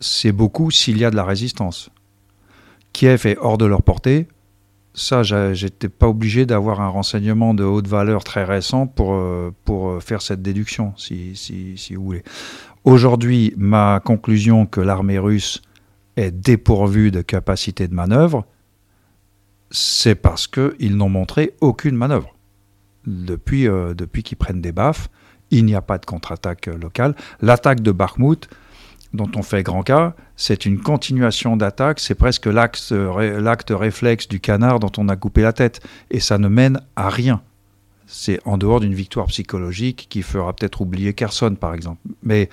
c'est beaucoup s'il y a de la résistance. Kiev est hors de leur portée. Ça, j'étais pas obligé d'avoir un renseignement de haute valeur très récent pour, euh, pour euh, faire cette déduction, si, si, si vous voulez. Aujourd'hui, ma conclusion que l'armée russe est dépourvue de capacité de manœuvre, c'est parce qu'ils n'ont montré aucune manœuvre. Depuis, euh, depuis qu'ils prennent des baffes, il n'y a pas de contre-attaque locale. L'attaque de Bakhmut, dont on fait grand cas, c'est une continuation d'attaque, c'est presque l'acte réflexe du canard dont on a coupé la tête, et ça ne mène à rien. C'est en dehors d'une victoire psychologique qui fera peut-être oublier Kherson, par exemple. Mais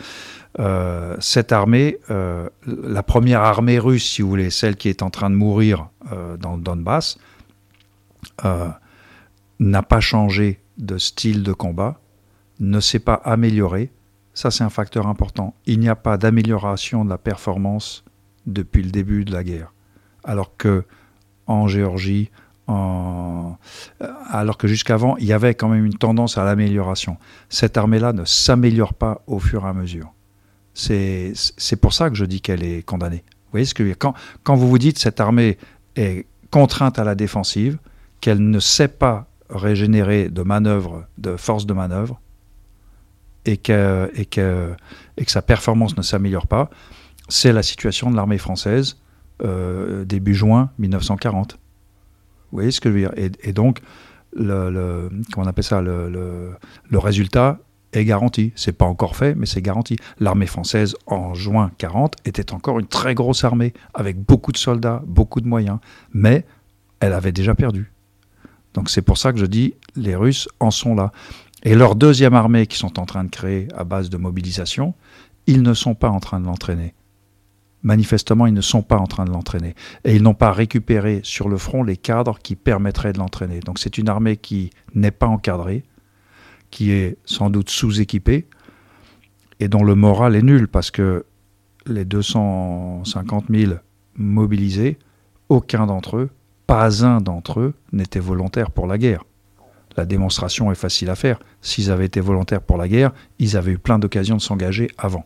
euh, cette armée, euh, la première armée russe, si vous voulez, celle qui est en train de mourir euh, dans le Donbass, n'a pas changé de style de combat, ne s'est pas amélioré, ça c'est un facteur important. Il n'y a pas d'amélioration de la performance depuis le début de la guerre. Alors que en Géorgie, en... alors que jusqu'avant, il y avait quand même une tendance à l'amélioration. Cette armée-là ne s'améliore pas au fur et à mesure. C'est pour ça que je dis qu'elle est condamnée. Vous voyez ce que quand, quand vous vous dites cette armée est contrainte à la défensive, qu'elle ne sait pas régénérer de manœuvre, de force de manœuvre, et que, et que, et que sa performance ne s'améliore pas, c'est la situation de l'armée française euh, début juin 1940. Vous voyez ce que je veux dire? Et, donc, le, comment on appelle ça, le, résultat est garanti. C'est pas encore fait, mais c'est garanti. L'armée française, en juin 40, était encore une très grosse armée, avec beaucoup de soldats, beaucoup de moyens, mais elle avait déjà perdu. Donc c'est pour ça que je dis, les Russes en sont là. Et leur deuxième armée qu'ils sont en train de créer à base de mobilisation, ils ne sont pas en train de l'entraîner. Manifestement, ils ne sont pas en train de l'entraîner. Et ils n'ont pas récupéré sur le front les cadres qui permettraient de l'entraîner. Donc c'est une armée qui n'est pas encadrée, qui est sans doute sous-équipée, et dont le moral est nul, parce que les 250 000 mobilisés, aucun d'entre eux, pas un d'entre eux, n'était volontaire pour la guerre. La démonstration est facile à faire. S'ils avaient été volontaires pour la guerre, ils avaient eu plein d'occasions de s'engager avant.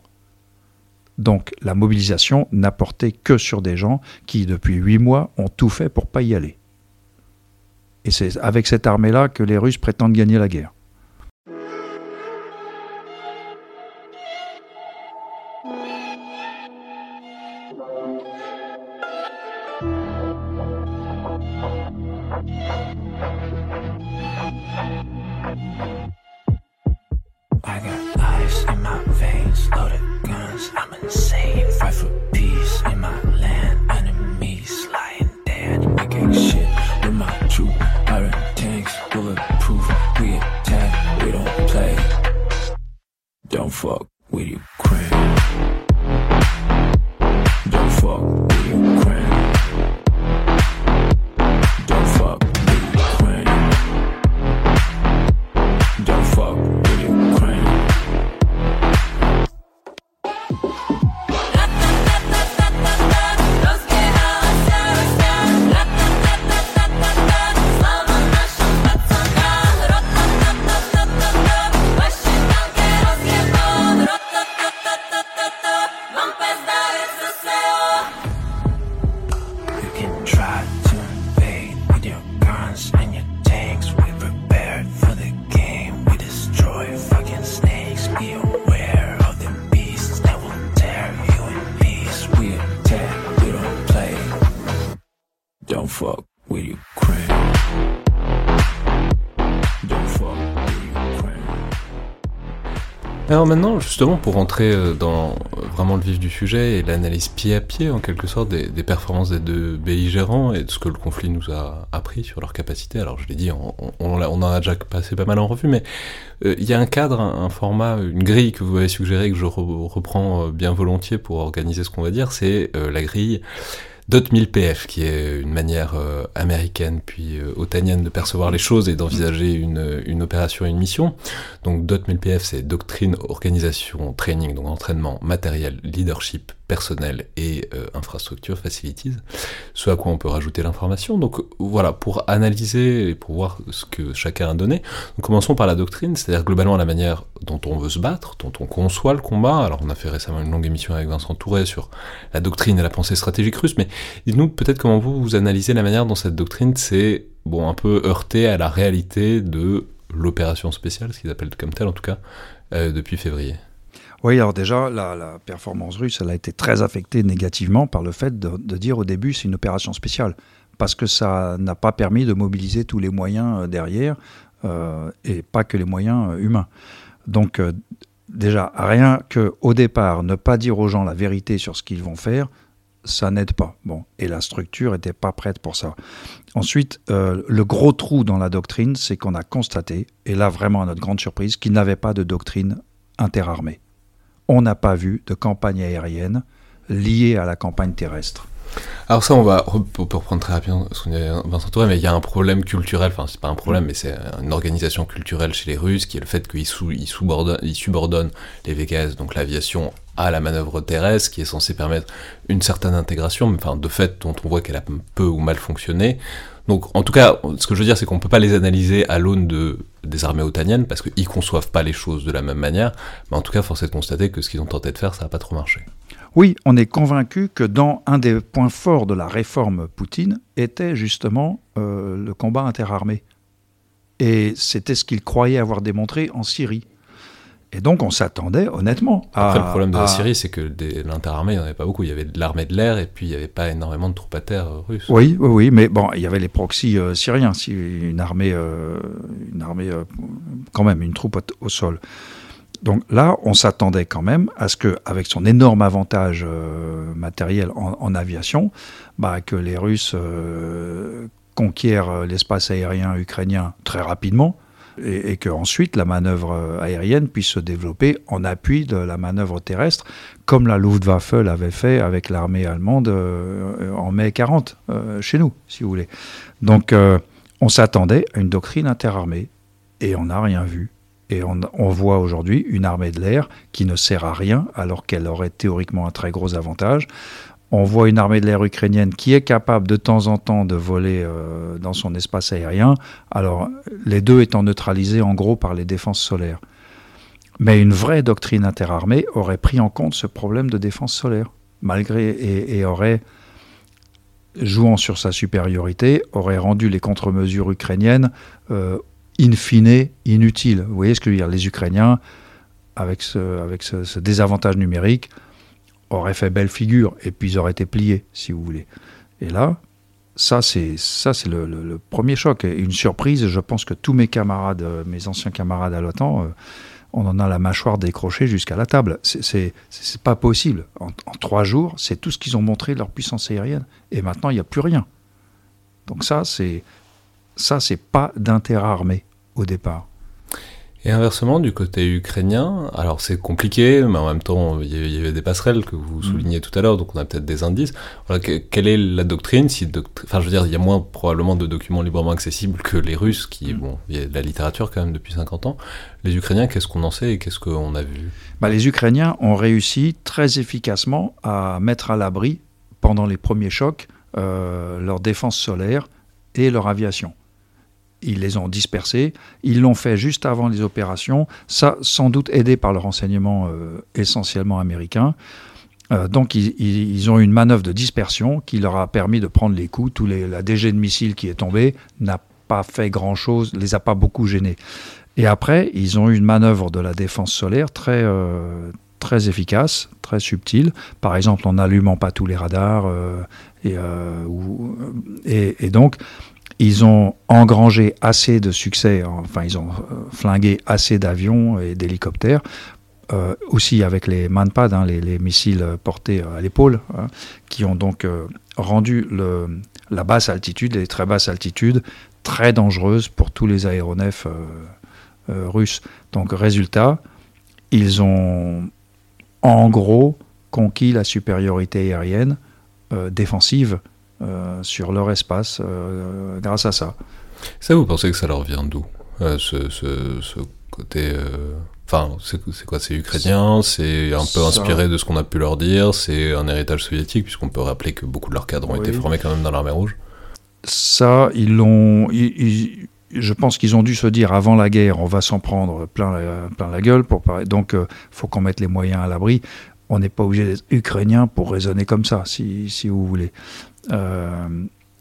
Donc la mobilisation n'a porté que sur des gens qui, depuis huit mois, ont tout fait pour pas y aller. Et c'est avec cette armée-là que les Russes prétendent gagner la guerre. Fuck with Ukraine. Fuck alors maintenant, justement, pour rentrer euh, dans vraiment le vif du sujet et l'analyse pied à pied, en quelque sorte, des, performances des deux belligérants et de ce que le conflit nous a appris sur leur capacité. Alors, je l'ai dit, on, en a déjà passé pas mal en revue, mais euh, il y a un cadre, un, format, une grille que vous avez suggéré que je reprends euh, bien volontiers pour organiser ce qu'on va dire, c'est la grille 1000 PF, qui est une manière euh, américaine puis euh, otanienne de percevoir les choses et d'envisager une, une opération et une mission. Donc 1000 PF, c'est doctrine, organisation, training, donc entraînement, matériel, leadership, personnel et euh, infrastructure, facilities, ce à quoi on peut rajouter l'information. Donc voilà, pour analyser et pour voir ce que chacun a donné, commençons par la doctrine, c'est-à-dire globalement la manière dont on veut se battre, dont on conçoit le combat. Alors on a fait récemment une longue émission avec Vincent Touré sur la doctrine et la pensée stratégique russe, mais dites-nous peut-être comment vous, vous analysez la manière dont cette doctrine s'est bon, un peu heurtée à la réalité de l'opération spéciale, ce qu'ils appellent comme tel en tout cas, euh, depuis février. Oui, alors déjà, la, performance russe, elle a été très affectée négativement par le fait de, dire au début c'est une opération spéciale, parce que ça n'a pas permis de mobiliser tous les moyens euh, derrière, euh, et pas que les moyens euh, humains. Donc déjà, rien que au départ, ne pas dire aux gens la vérité sur ce qu'ils vont faire, ça n'aide pas. Bon, et la structure n'était pas prête pour ça. Ensuite, le gros trou dans la doctrine, c'est qu'on a constaté, et là vraiment à notre grande surprise, qu'il n'avait pas de doctrine interarmée on n'a pas vu de campagne aérienne liée à la campagne terrestre. Alors ça, on va reprendre très rapidement ce qu'on Vincent Touré, mais il y a un problème culturel, enfin c'est pas un problème, mais c'est une organisation culturelle chez les Russes, qui est le fait qu'ils subordonnent, les VKS, donc l'aviation, à la manœuvre terrestre, qui est censée permettre une certaine intégration, mais enfin de fait dont on voit qu'elle a peu ou mal fonctionné. Donc, en tout cas, ce que je veux dire, c'est qu'on ne peut pas les analyser à l'aune de, des armées otaniennes, parce qu'ils conçoivent pas les choses de la même manière. Mais en tout cas, force est de constater que ce qu'ils ont tenté de faire, ça n'a pas trop marché. Oui, on est convaincu que dans un des points forts de la réforme Poutine était justement euh, le combat interarmé. Et c'était ce qu'il croyait avoir démontré en Syrie. Et donc on s'attendait honnêtement à... Après le problème de la Syrie, c'est que l'interarmée, il n'y en avait pas beaucoup. Il y avait de l'armée de l'air et puis il n'y avait pas énormément de troupes à terre euh, russes. Oui, oui, oui, mais bon, il y avait les proxys euh, syriens, une armée, euh, une armée quand même, une troupe au, sol. Donc là, on s'attendait quand même à ce que, avec son énorme avantage matériel en, aviation, bah, que les Russes conquièrent l'espace aérien ukrainien très rapidement et, que ensuite la manœuvre euh, aérienne puisse se développer en appui de la manœuvre terrestre, comme la Luftwaffe l'avait fait avec l'armée allemande euh, en mai 40, euh, chez nous, si vous voulez. Donc on s'attendait à une doctrine interarmée, et on n'a rien vu. Et on voit aujourd'hui une armée de l'air qui ne sert à rien alors qu'elle aurait théoriquement un très gros avantage. On voit une armée de l'air ukrainienne qui est capable de temps en temps de voler euh, dans son espace aérien, alors les deux étant neutralisés en gros par les défenses solaires. Mais une vraie doctrine interarmée aurait pris en compte ce problème de défense solaire, malgré et, aurait, jouant sur sa supériorité, aurait rendu les contre-mesures ukrainiennes euh, in fine inutiles. Vous voyez ce que je veux dire? Les Ukrainiens, avec ce, avec ce désavantage numérique, aurait fait belle figure et puis ils auraient été pliés, si vous voulez. Et là, ça c'est ça c'est le, premier choc et une surprise. Je pense que tous mes camarades, euh, mes anciens camarades à l'OTAN, euh, on en a la mâchoire décrochée jusqu'à la table. C'est pas possible. En, trois jours, c'est tout ce qu'ils ont montré de leur puissance aérienne. Et maintenant, il n'y a plus rien. Donc ça, c'est ça, c'est pas d'intérêt armé au départ. Et inversement, du côté ukrainien, alors c'est compliqué, mais en même temps, il y avait des passerelles que vous mm. soulignez tout à l'heure, donc on a peut-être des indices. Voilà, quelle est la doctrine si Enfin, je veux dire, il y a moins probablement de documents librement accessibles que les Russes, qui, mm. bon, il y a de la littérature quand même depuis 50 ans. Les Ukrainiens, qu'est-ce qu'on en sait et qu'est-ce qu'on a vu? Bah, Les Ukrainiens ont réussi très efficacement à mettre à l'abri, pendant les premiers chocs, euh, leur défense solaire et leur aviation ils les ont dispersés. Ils l'ont fait juste avant les opérations, ça sans doute aidé par le renseignement euh, essentiellement américain. Euh, donc ils, ont eu une manœuvre de dispersion qui leur a permis de prendre les coups. Tous les, la DG de missiles qui est tombée n'a pas fait grand-chose, les a pas beaucoup gênés. Et après, ils ont eu une manœuvre de la défense solaire très, euh, très efficace, très subtils. Par exemple, en n'allumant pas tous les radars. et, donc, ils ont engrangé assez de succès, enfin ils ont flingué assez d'avions et d'hélicoptères euh, aussi avec les Manpad, hein, les, missiles portés à l'épaule, hein, qui ont donc euh, rendu la basse altitude, les très basses altitudes, très dangereuses pour tous les aéronefs euh, russes. Donc résultat, ils ont en gros conquis la supériorité aérienne défensive sur leur espace grâce à ça. Ça, vous pensez que ça leur vient d'où ce, ce, ce, côté Enfin, c'est quoi C'est ukrainien, c'est un peu inspiré de ce qu'on a pu leur dire, c'est un héritage soviétique, puisqu'on peut rappeler que beaucoup de leurs cadres ont été formés quand même dans l'armée rouge. Ça, ils l'ont. Je pense qu'ils ont dû se dire avant la guerre, on va s'en prendre plein la, plein la gueule. Pour, donc, il euh, faut qu'on mette les moyens à l'abri. On n'est pas obligé d'être ukrainien pour raisonner comme ça, si, si vous voulez. Euh,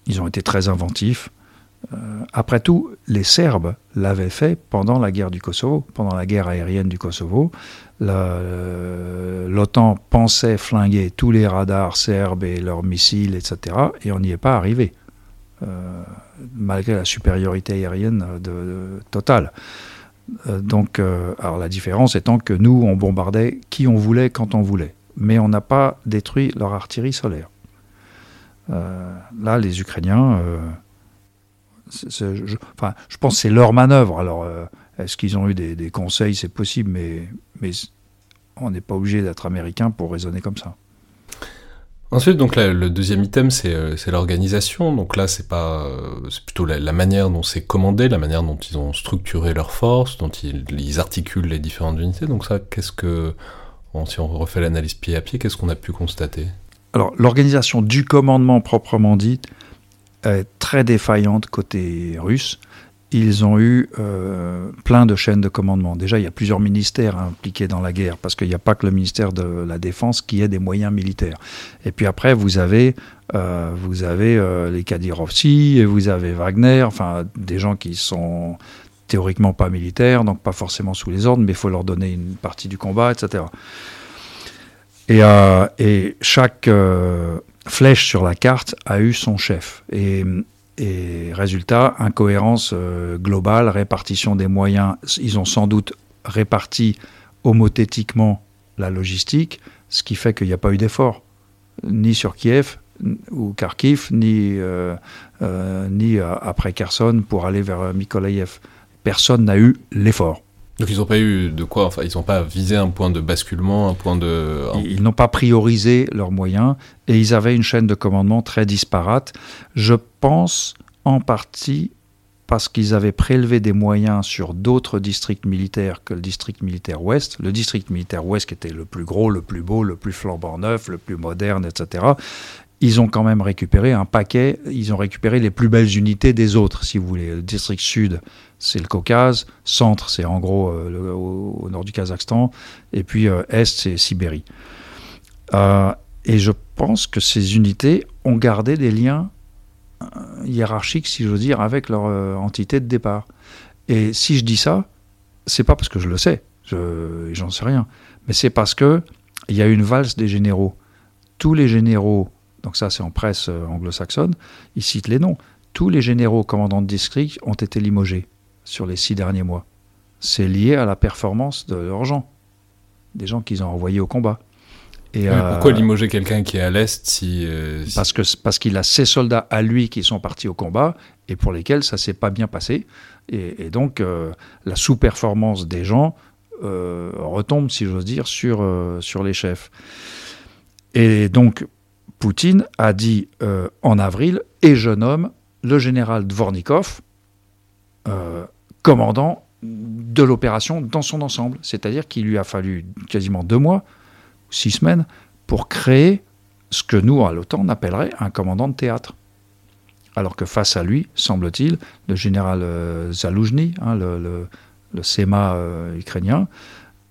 ils ont été très inventifs. Euh, après tout, les Serbes l'avaient fait pendant la guerre du Kosovo, pendant la guerre aérienne du Kosovo. Euh, L'OTAN pensait flinguer tous les radars serbes et leurs missiles, etc. Et on n'y est pas arrivé, malgré la supériorité aérienne totale. donc, alors la différence étant que nous, on bombardait qui on voulait quand on voulait, mais on n'a pas détruit leur artillerie solaire. Là, les Ukrainiens je, enfin, je pense que c'est leur manœuvre. Alors, euh, est-ce qu'ils ont eu des, conseils? C'est possible, mais, on n'est pas obligé d'être américain pour raisonner comme ça. Ensuite, donc le deuxième item, euh, c'est l'organisation. Donc là, c'est pas, euh, c'est plutôt la, manière dont c'est commandé, la manière dont ils ont structuré leurs forces, dont ils, ils articulent les différentes unités. Donc ça, qu'est-ce que, si on refait l'analyse pied à pied, qu'est-ce qu'on a pu constater? Alors l'organisation du commandement proprement dit, très défaillante côté russe. Ils ont eu euh, plein de chaînes de commandement. Déjà, il y a plusieurs ministères impliqués dans la guerre, parce qu'il n'y a pas que le ministère de la Défense qui ait des moyens militaires. Et puis après, vous avez, euh, vous avez euh, les Kadyrovsi, et vous avez Wagner, enfin des gens qui sont théoriquement pas militaires, donc pas forcément sous les ordres, mais il faut leur donner une partie du combat, etc. Et, et chaque flèche sur la carte a eu son chef. Et, résultat, incohérence euh, globale, répartition des moyens. Ils ont sans doute réparti homothétiquement la logistique, ce qui fait qu'il n'y a pas eu d'effort, ni sur Kiev ou Kharkiv, ni, euh, euh, ni après Kherson pour aller vers Mykolaïev. Personne n'a eu l'effort. Donc ils n'ont pas eu de quoi, enfin ils n'ont pas visé un point de basculement, un point de... Ils, n'ont pas priorisé leurs moyens et ils avaient une chaîne de commandement très disparate. Je pense en partie parce qu'ils avaient prélevé des moyens sur d'autres districts militaires que le district militaire ouest. Le district militaire ouest qui était le plus gros, le plus beau, le plus flambant neuf, le plus moderne, etc ils ont quand même récupéré un paquet, ils ont récupéré les plus belles unités des autres, si vous voulez. Le district sud, c'est le Caucase, centre, c'est en gros euh, au, nord du Kazakhstan, et puis euh, est, c'est Sibérie. Euh, et je pense que ces unités ont gardé des liens hiérarchiques, si j'ose dire, avec leur entité de départ. Et si je dis ça, c'est pas parce que je le sais, j'en sais rien, mais c'est parce que il y a une valse des généraux. Tous les généraux donc ça c'est en presse euh, anglo-saxonne, ils citent les noms. Tous les généraux commandants de district ont été limogés sur les six derniers mois. C'est lié à la performance de leurs gens, des gens qu'ils ont envoyés au combat. Et pourquoi limoger quelqu'un qui est à l'Est si, euh, Parce qu'il parce qu'il a ses soldats à lui qui sont partis au combat et pour lesquels ça s'est pas bien passé. Et, donc euh, la sous-performance des gens retombe, si j'ose dire, sur, sur les chefs. Et donc Poutine a dit euh, en avril, et je nomme le général Dvornikov euh, commandant de l'opération dans son ensemble. C'est-à-dire qu'il lui a fallu quasiment deux mois, six semaines, pour créer ce que nous, à l'OTAN, on appellerait un commandant de théâtre. Alors que face à lui, semble-t-il, le général euh, Zaloujny, hein, le, le, SEMA ukrainien,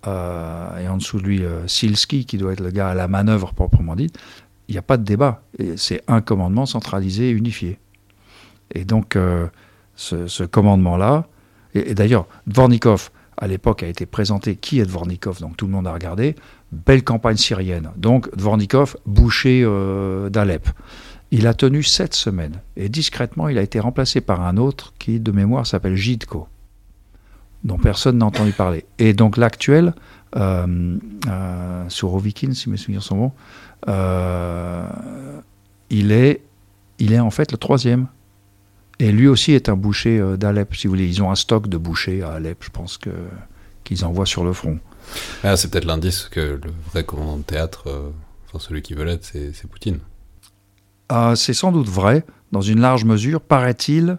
et en dessous de lui Silski, qui doit être le gars à la manœuvre proprement dite, il n'y a pas de débat. C'est un commandement centralisé et unifié. Et donc, euh, ce, commandement-là, et, d'ailleurs, Dvornikov, à l'époque, a été présenté qui est Dvornikov, donc tout le monde a regardé. belle campagne syrienne. Donc Dvornikov, boucher euh, d'Alep. Il a tenu sept semaines et discrètement, il a été remplacé par un autre qui, de mémoire, s'appelle Jidko, dont personne n'a entendu parler. Et donc l'actuel, euh, euh, Surovikin, si mes souvenirs sont bons, euh, il, est, il est en fait le troisième. Et lui aussi est un boucher d'Alep, si vous voulez. Ils ont un stock de bouchers à Alep, je pense que qu'ils envoient sur le front. Ah, c'est peut-être l'indice que le vrai commandant de théâtre, euh, enfin celui qui veut l'être, c'est, Poutine. Ah, c'est sans doute vrai, dans une large mesure, paraît-il,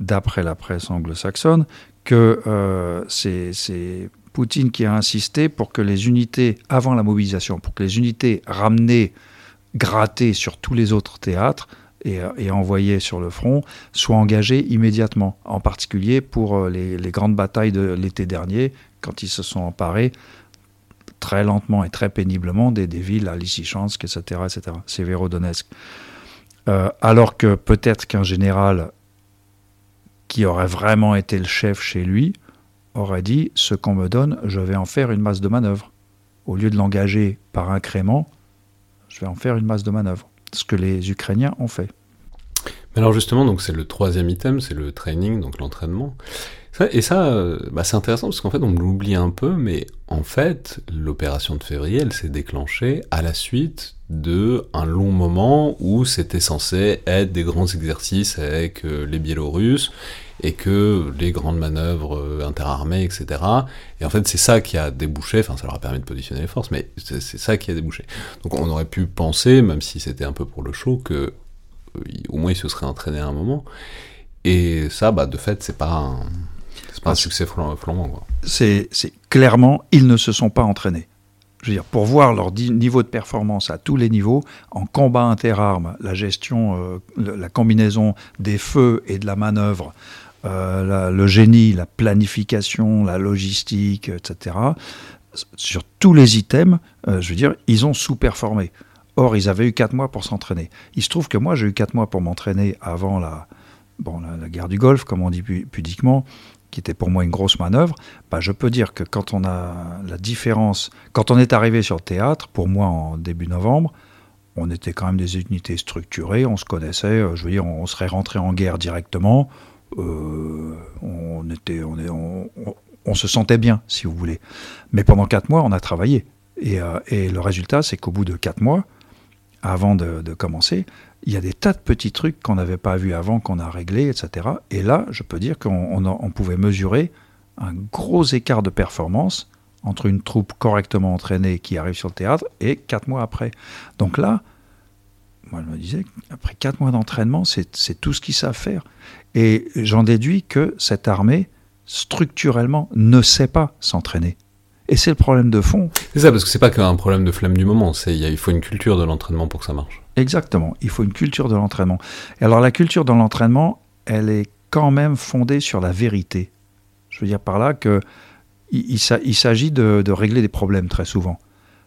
d'après la presse anglo-saxonne, que euh, c'est, c'est Poutine qui a insisté pour que les unités, avant la mobilisation, pour que les unités ramenées, grattées sur tous les autres théâtres, et, euh, envoyées sur le front soient engagées immédiatement, en particulier pour euh, les, grandes batailles de l'été dernier, quand ils se sont emparés très lentement et très péniblement des, villes à Lysychansk, etc., etc., Severodonetsk. Euh, alors que peut-être qu'un général qui aurait vraiment été le chef chez lui aurait dit ce qu'on me donne, je vais en faire une masse de manœuvre. Au lieu de l'engager par incrément, je vais en faire une masse de manœuvre. Ce que les Ukrainiens ont fait. Mais alors justement, c'est le troisième item, c'est le training, donc l'entraînement. Et ça, euh, bah, c'est intéressant parce qu'en fait, on l'oublie un peu, mais en fait, l'opération de février, elle s'est déclenchée à la suite de un long moment où c'était censé être des grands exercices avec euh, les Biélorusses et que les grandes manœuvres euh, interarmées, etc. Et en fait, c'est ça qui a débouché, enfin, ça leur a permis de positionner les forces, mais c'est ça qui a débouché. Donc, on aurait pu penser, même si c'était un peu pour le show, que au moins il se serait entraîné à un moment. Et ça, bah, de fait, c'est pas un, un succès flam- flambant, quoi. c'est clairement, ils ne se sont pas entraînés. Je veux dire, pour voir leur niveau de performance à tous les niveaux, en combat interarmes, la gestion, euh, la combinaison des feux et de la manœuvre, euh, la- le génie, la planification, la logistique, etc. Sur tous les items, euh, je veux dire, ils ont sous-performé. Or, ils avaient eu quatre mois pour s'entraîner. Il se trouve que moi, j'ai eu quatre mois pour m'entraîner avant la, bon, la, la guerre du Golfe, comme on dit pu- pudiquement, qui était pour moi une grosse manœuvre. Bah, je peux dire que quand on a la différence, quand on est arrivé sur le théâtre, pour moi en début novembre, on était quand même des unités structurées, on se connaissait, euh, je veux dire, on serait rentré en guerre directement, euh, on, était, on, est, on, se sentait bien, si vous voulez. Mais pendant quatre mois, on a travaillé. Et, euh, et le résultat, c'est qu'au bout de quatre mois, avant de commencer, il y a des tas de petits trucs qu'on n'avait pas vus avant, qu'on a réglés, etc. Et là, je peux dire qu'on pouvait mesurer un gros écart de performance entre une troupe correctement entraînée qui arrive sur le théâtre et quatre mois après. Donc là, moi je me disais, après quatre mois d'entraînement, c'est tout ce qu'ils savent faire. Et j'en déduis que cette armée, structurellement, ne sait pas s'entraîner. Et c'est le problème de fond. C'est ça, parce que c'est pas qu'un problème de flamme du moment, il faut une culture de l'entraînement pour que ça marche. Exactement, il faut une culture de l'entraînement. Et alors la culture de l'entraînement, elle est quand même fondée sur la vérité. Je veux dire par là que il, il s'a- il s'agit de, régler des problèmes très souvent.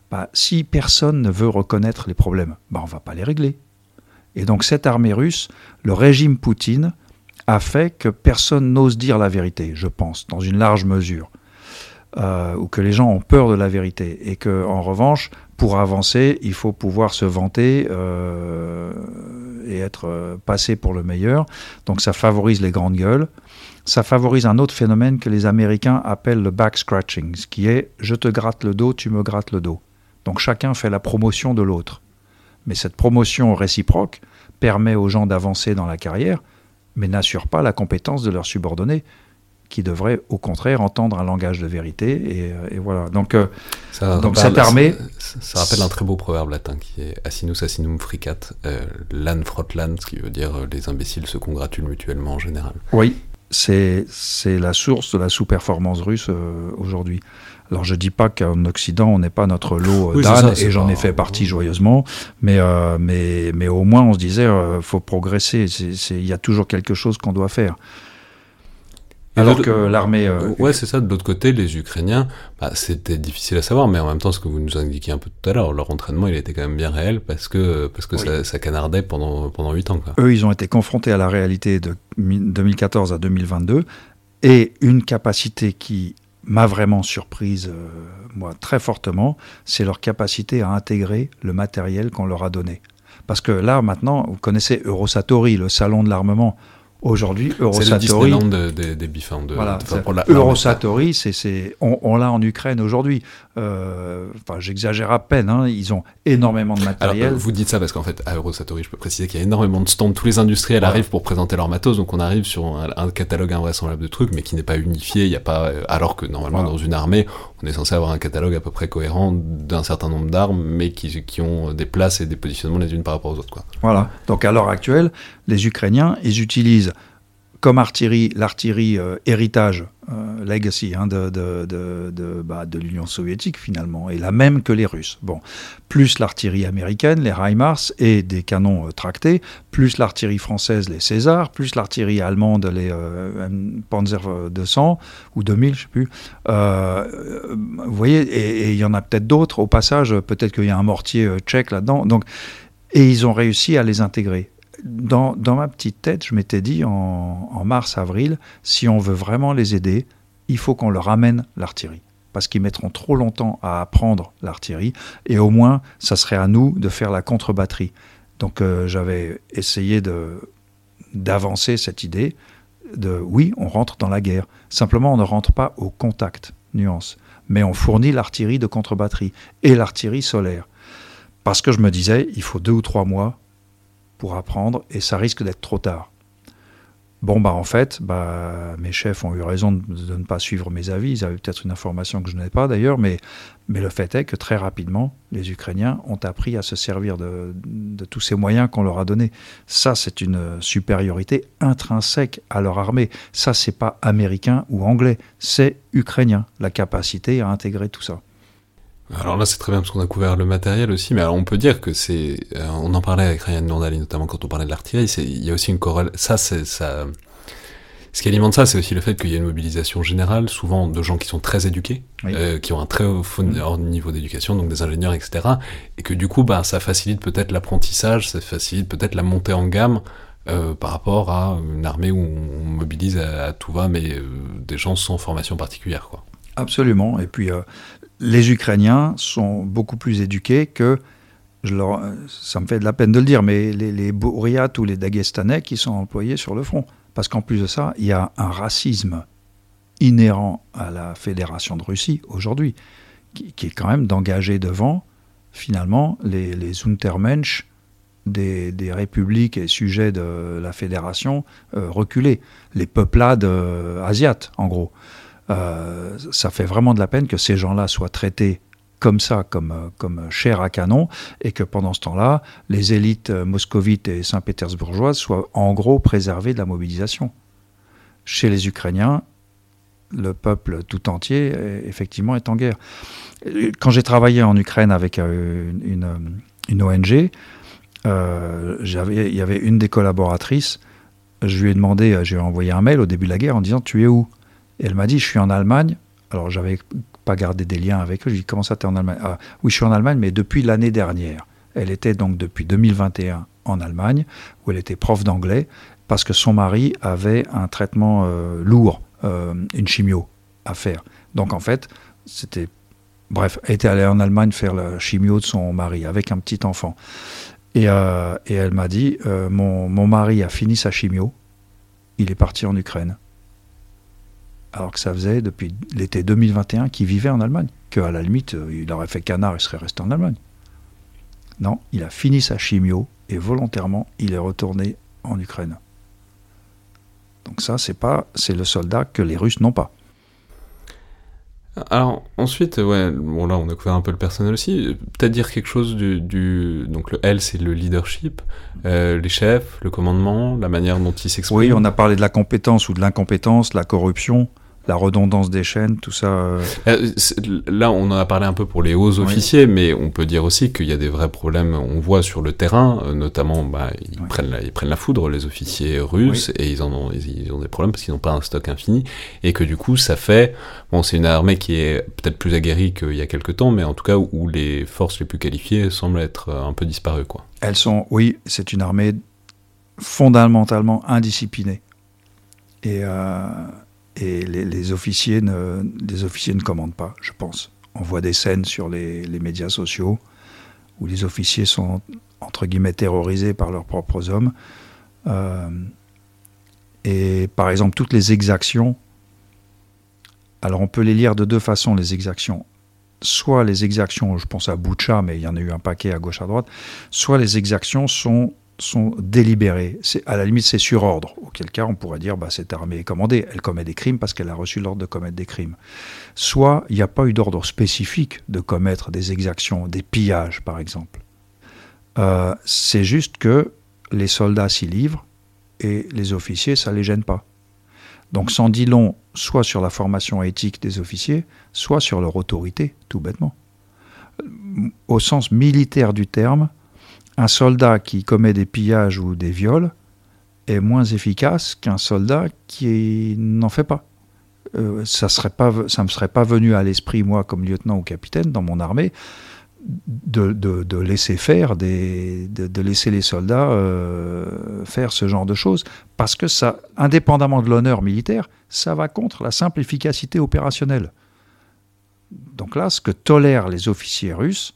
Bah, si personne ne veut reconnaître les problèmes, bah, on va pas les régler. Et donc cette armée russe, le régime Poutine, a fait que personne n'ose dire la vérité, je pense, dans une large mesure. Euh, ou que les gens ont peur de la vérité. Et que, en revanche, pour avancer, il faut pouvoir se vanter euh, et être euh, passé pour le meilleur. Donc ça favorise les grandes gueules. Ça favorise un autre phénomène que les Américains appellent le back scratching, ce qui est je te gratte le dos, tu me grattes le dos. Donc chacun fait la promotion de l'autre. Mais cette promotion réciproque permet aux gens d'avancer dans la carrière, mais n'assure pas la compétence de leurs subordonnés, qui devraient au contraire entendre un langage de vérité. Et, euh, et voilà. Donc euh, Ça Donc cette armée- Ça, ça rappelle un très beau proverbe latin qui est Asinus asinum fricat, euh, lan frot lan, ce qui veut dire euh, les imbéciles se congratulent mutuellement en général. Oui, c'est la source de la sous-performance russe euh, aujourd'hui. Alors je dis pas qu'en Occident on n'est pas notre lot Oui, d'âne et j'en ai fait partie joyeusement, mais euh, mais mais au moins on se disait euh, faut progresser. Il y a toujours quelque chose qu'on doit faire. Et Alors de- que l'armée, euh, ouais, c'est ça. De l'autre côté, les Ukrainiens, bah, c'était difficile à savoir, mais en même temps, ce que vous nous indiquiez un peu tout à l'heure, leur entraînement, il était quand même bien réel parce que parce que Oui. ça, ça canardait pendant pendant huit ans, quoi. eux ils ont été confrontés à la réalité de mi- 2014 à 2022 et une capacité qui m'a vraiment surprise, euh, moi, très fortement, c'est leur capacité à intégrer le matériel qu'on leur a donné. Parce que là, maintenant, vous connaissez Eurosatori, le salon de l'armement. Aujourd'hui, Eurosatori. C'est le des, des bifins de, voilà, Eurosatori, c'est, on, on l'a en Ukraine aujourd'hui. Euh, enfin, j'exagère à peine. Hein, ils ont énormément de matériel. Alors, vous dites ça parce qu'en fait, à Eurosatori, je peux préciser qu'il y a énormément de stands. Tous les industriels arrivent pour présenter leur matos, donc on arrive sur un, catalogue invraisemblable de trucs, mais qui n'est pas unifié. Il y a pas, euh, alors que normalement dans une armée, on est censé avoir un catalogue à peu près cohérent d'un certain nombre d'armes, mais qui, qui, ont des places et des positionnements les unes par rapport aux autres. Quoi. Voilà. Donc à l'heure actuelle, les Ukrainiens, ils utilisent comme artillerie, l'artillerie euh, héritage, euh, legacy hein, bah, de l'Union soviétique finalement, et la même que les Russes. Bon, plus l'artillerie américaine, les HIMARS et des canons euh, tractés, plus l'artillerie française, les César, plus l'artillerie allemande, les Panzer 200 ou 2000, je sais plus. vous voyez, et il y en a peut-être d'autres. Au passage, peut-être qu'il y a un mortier tchèque là-dedans. Donc, et ils ont réussi à les intégrer dans, ma petite tête, je m'étais dit en, mars-avril, si on veut vraiment les aider, il faut qu'on leur amène l'artillerie. Parce qu'ils mettront trop longtemps à apprendre l'artillerie, et au moins, ça serait à nous de faire la contre-batterie. Donc euh, j'avais essayé d'avancer cette idée de oui, on rentre dans la guerre. Simplement, on ne rentre pas au contact, nuance. Mais on fournit l'artillerie de contre-batterie et l'artillerie solaire. Parce que je me disais, il faut deux ou trois mois pour apprendre et ça risque d'être trop tard. Bon, bah en fait, bah, mes chefs ont eu raison de, ne pas suivre mes avis. Ils avaient peut-être une information que je n'avais pas d'ailleurs, mais, mais le fait est que très rapidement, les Ukrainiens ont appris à se servir de, de tous ces moyens qu'on leur a donnés. Ça, c'est une supériorité intrinsèque à leur armée. Ça, c'est pas américain ou anglais, c'est ukrainien, la capacité à intégrer tout ça. Alors là, c'est très bien parce qu'on a couvert le matériel aussi, mais alors on peut dire que c'est, euh, on en parlait avec Ryan Nordali, notamment quand on parlait de l'artillerie, il y a aussi une corrélation, ça, c'est, ça, ce qui alimente ça, c'est aussi le fait qu'il y a une mobilisation générale, souvent de gens qui sont très éduqués, euh, qui ont un très haut mm. niveau d'éducation, donc des ingénieurs, etc. Et que du coup, bah, ça facilite peut-être l'apprentissage, ça facilite peut-être la montée en gamme euh, par rapport à une armée où on mobilise à, tout va, mais euh, des gens sans formation particulière, quoi. Absolument. Et puis, les Ukrainiens sont beaucoup plus éduqués que, je leur, ça me fait de la peine de le dire, mais les, les ou les Dagestanais qui sont employés sur le front. Parce qu'en plus de ça, il y a un racisme inhérent à la Fédération de Russie aujourd'hui, qui, est quand même d'engager devant, finalement, les, les Untermensch des, des, républiques et sujets de la Fédération euh, reculés, les peuplades euh, asiates, en gros. Euh, ça fait vraiment de la peine que ces gens-là soient traités comme ça, comme, comme chair à canon, et que pendant ce temps-là, les élites moscovites et saint-pétersbourgeoises soient en gros préservées de la mobilisation. Chez les Ukrainiens, le peuple tout entier, effectivement, est en guerre. Quand j'ai travaillé en Ukraine avec euh, une, ONG, euh, il y avait une des collaboratrices, je lui ai demandé, j'ai envoyé un mail au début de la guerre en disant Tu es où? Et elle m'a dit, je suis en Allemagne. Alors, j'avais pas gardé des liens avec eux. Je lui ai dit, comment ça, t'es en Allemagne? Ah, Oui, je suis en Allemagne, mais depuis l'année dernière. Elle était donc depuis 2021 en Allemagne, où elle était prof d'anglais, parce que son mari avait un traitement euh, lourd, euh, une chimio à faire. Donc, en fait, c'était. Bref, elle était allée en Allemagne faire la chimio de son mari, avec un petit enfant. Et, euh, elle m'a dit, mon mari a fini sa chimio, il est parti en Ukraine alors que ça faisait depuis l'été 2021 qu'il vivait en Allemagne, qu'à la limite, euh, il aurait fait canard, il serait resté en Allemagne. Non, il a fini sa chimio et volontairement, il est retourné en Ukraine. Donc ça, c'est pas, c'est le soldat que les Russes n'ont pas. Alors ensuite, ouais, bon là on a couvert un peu le personnel aussi. Peut-être dire quelque chose du, donc le L c'est le leadership, euh, les chefs, le commandement, la manière dont ils s'expriment. Oui, on a parlé de la compétence ou de l'incompétence, la corruption la redondance des chaînes, tout ça. Euh. Euh, là, on en a parlé un peu pour les hauts officiers, mais on peut dire aussi qu'il y a des vrais problèmes. On voit sur le terrain, euh, notamment, bah, ils, prennent la, ils prennent la foudre, les officiers russes, et ils en ont, ils, ont des problèmes parce qu'ils n'ont pas un stock infini, et que du coup, ça fait, bon, c'est une armée qui est peut-être plus aguerrie qu'il y a quelques temps, mais en tout cas où les forces les plus qualifiées semblent être un peu disparues, quoi. Elles sont, oui, c'est une armée fondamentalement indisciplinée. Et Et les, officiers ne, les officiers ne commandent pas, je pense. On voit des scènes sur les, médias sociaux où les officiers sont, entre guillemets, terrorisés par leurs propres hommes. Euh, et par exemple, toutes les exactions, alors on peut les lire de deux façons, les exactions. Soit les exactions, je pense à Boucha, mais il y en a eu un paquet à gauche à droite, soit les exactions sont sont délibérées. À la limite, c'est sur ordre. Auquel cas, on pourrait dire, bah, cette armée est commandée. Elle commet des crimes parce qu'elle a reçu l'ordre de commettre des crimes. Soit il n'y a pas eu d'ordre spécifique de commettre des exactions, des pillages, par exemple. Euh, c'est juste que les soldats s'y livrent et les officiers, ça ne les gêne pas. Donc, sans dit long, soit sur la formation éthique des officiers, soit sur leur autorité, tout bêtement. Au sens militaire du terme, un soldat qui commet des pillages ou des viols est moins efficace qu'un soldat qui n'en fait pas. Euh, ça ne me serait pas venu à l'esprit, moi, comme lieutenant ou capitaine dans mon armée, de, laisser faire, de, laisser les soldats euh, faire ce genre de choses, parce que ça, indépendamment de l'honneur militaire, ça va contre la simple efficacité opérationnelle. Donc là, ce que tolèrent les officiers russes,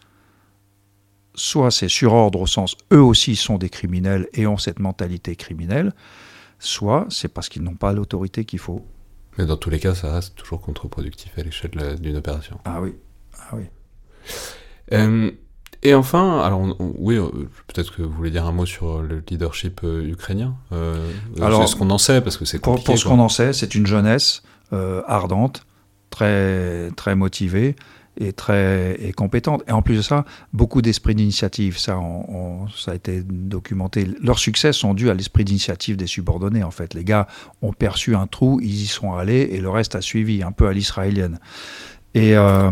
soit c'est sur ordre au sens eux aussi sont des criminels et ont cette mentalité criminelle, soit c'est parce qu'ils n'ont pas l'autorité qu'il faut. Mais dans tous les cas, ça reste toujours contre-productif à l'échelle d'une opération. Ah oui, ah oui. Euh, et enfin, alors oui, euh, peut-être que vous voulez dire un mot sur le leadership euh, ukrainien. alors, c'est ce qu'on en sait parce que c'est compliqué. Pour, pour ce qu'on en sait, c'est une jeunesse ardente, très très motivée est très est compétente. Et en plus de ça, beaucoup d'esprit d'initiative. Ça, ça a été documenté. Leurs succès sont dus à l'esprit d'initiative des subordonnés. En fait, les gars ont perçu un trou, ils y sont allés et le reste a suivi, un peu à l'israélienne. Et, euh,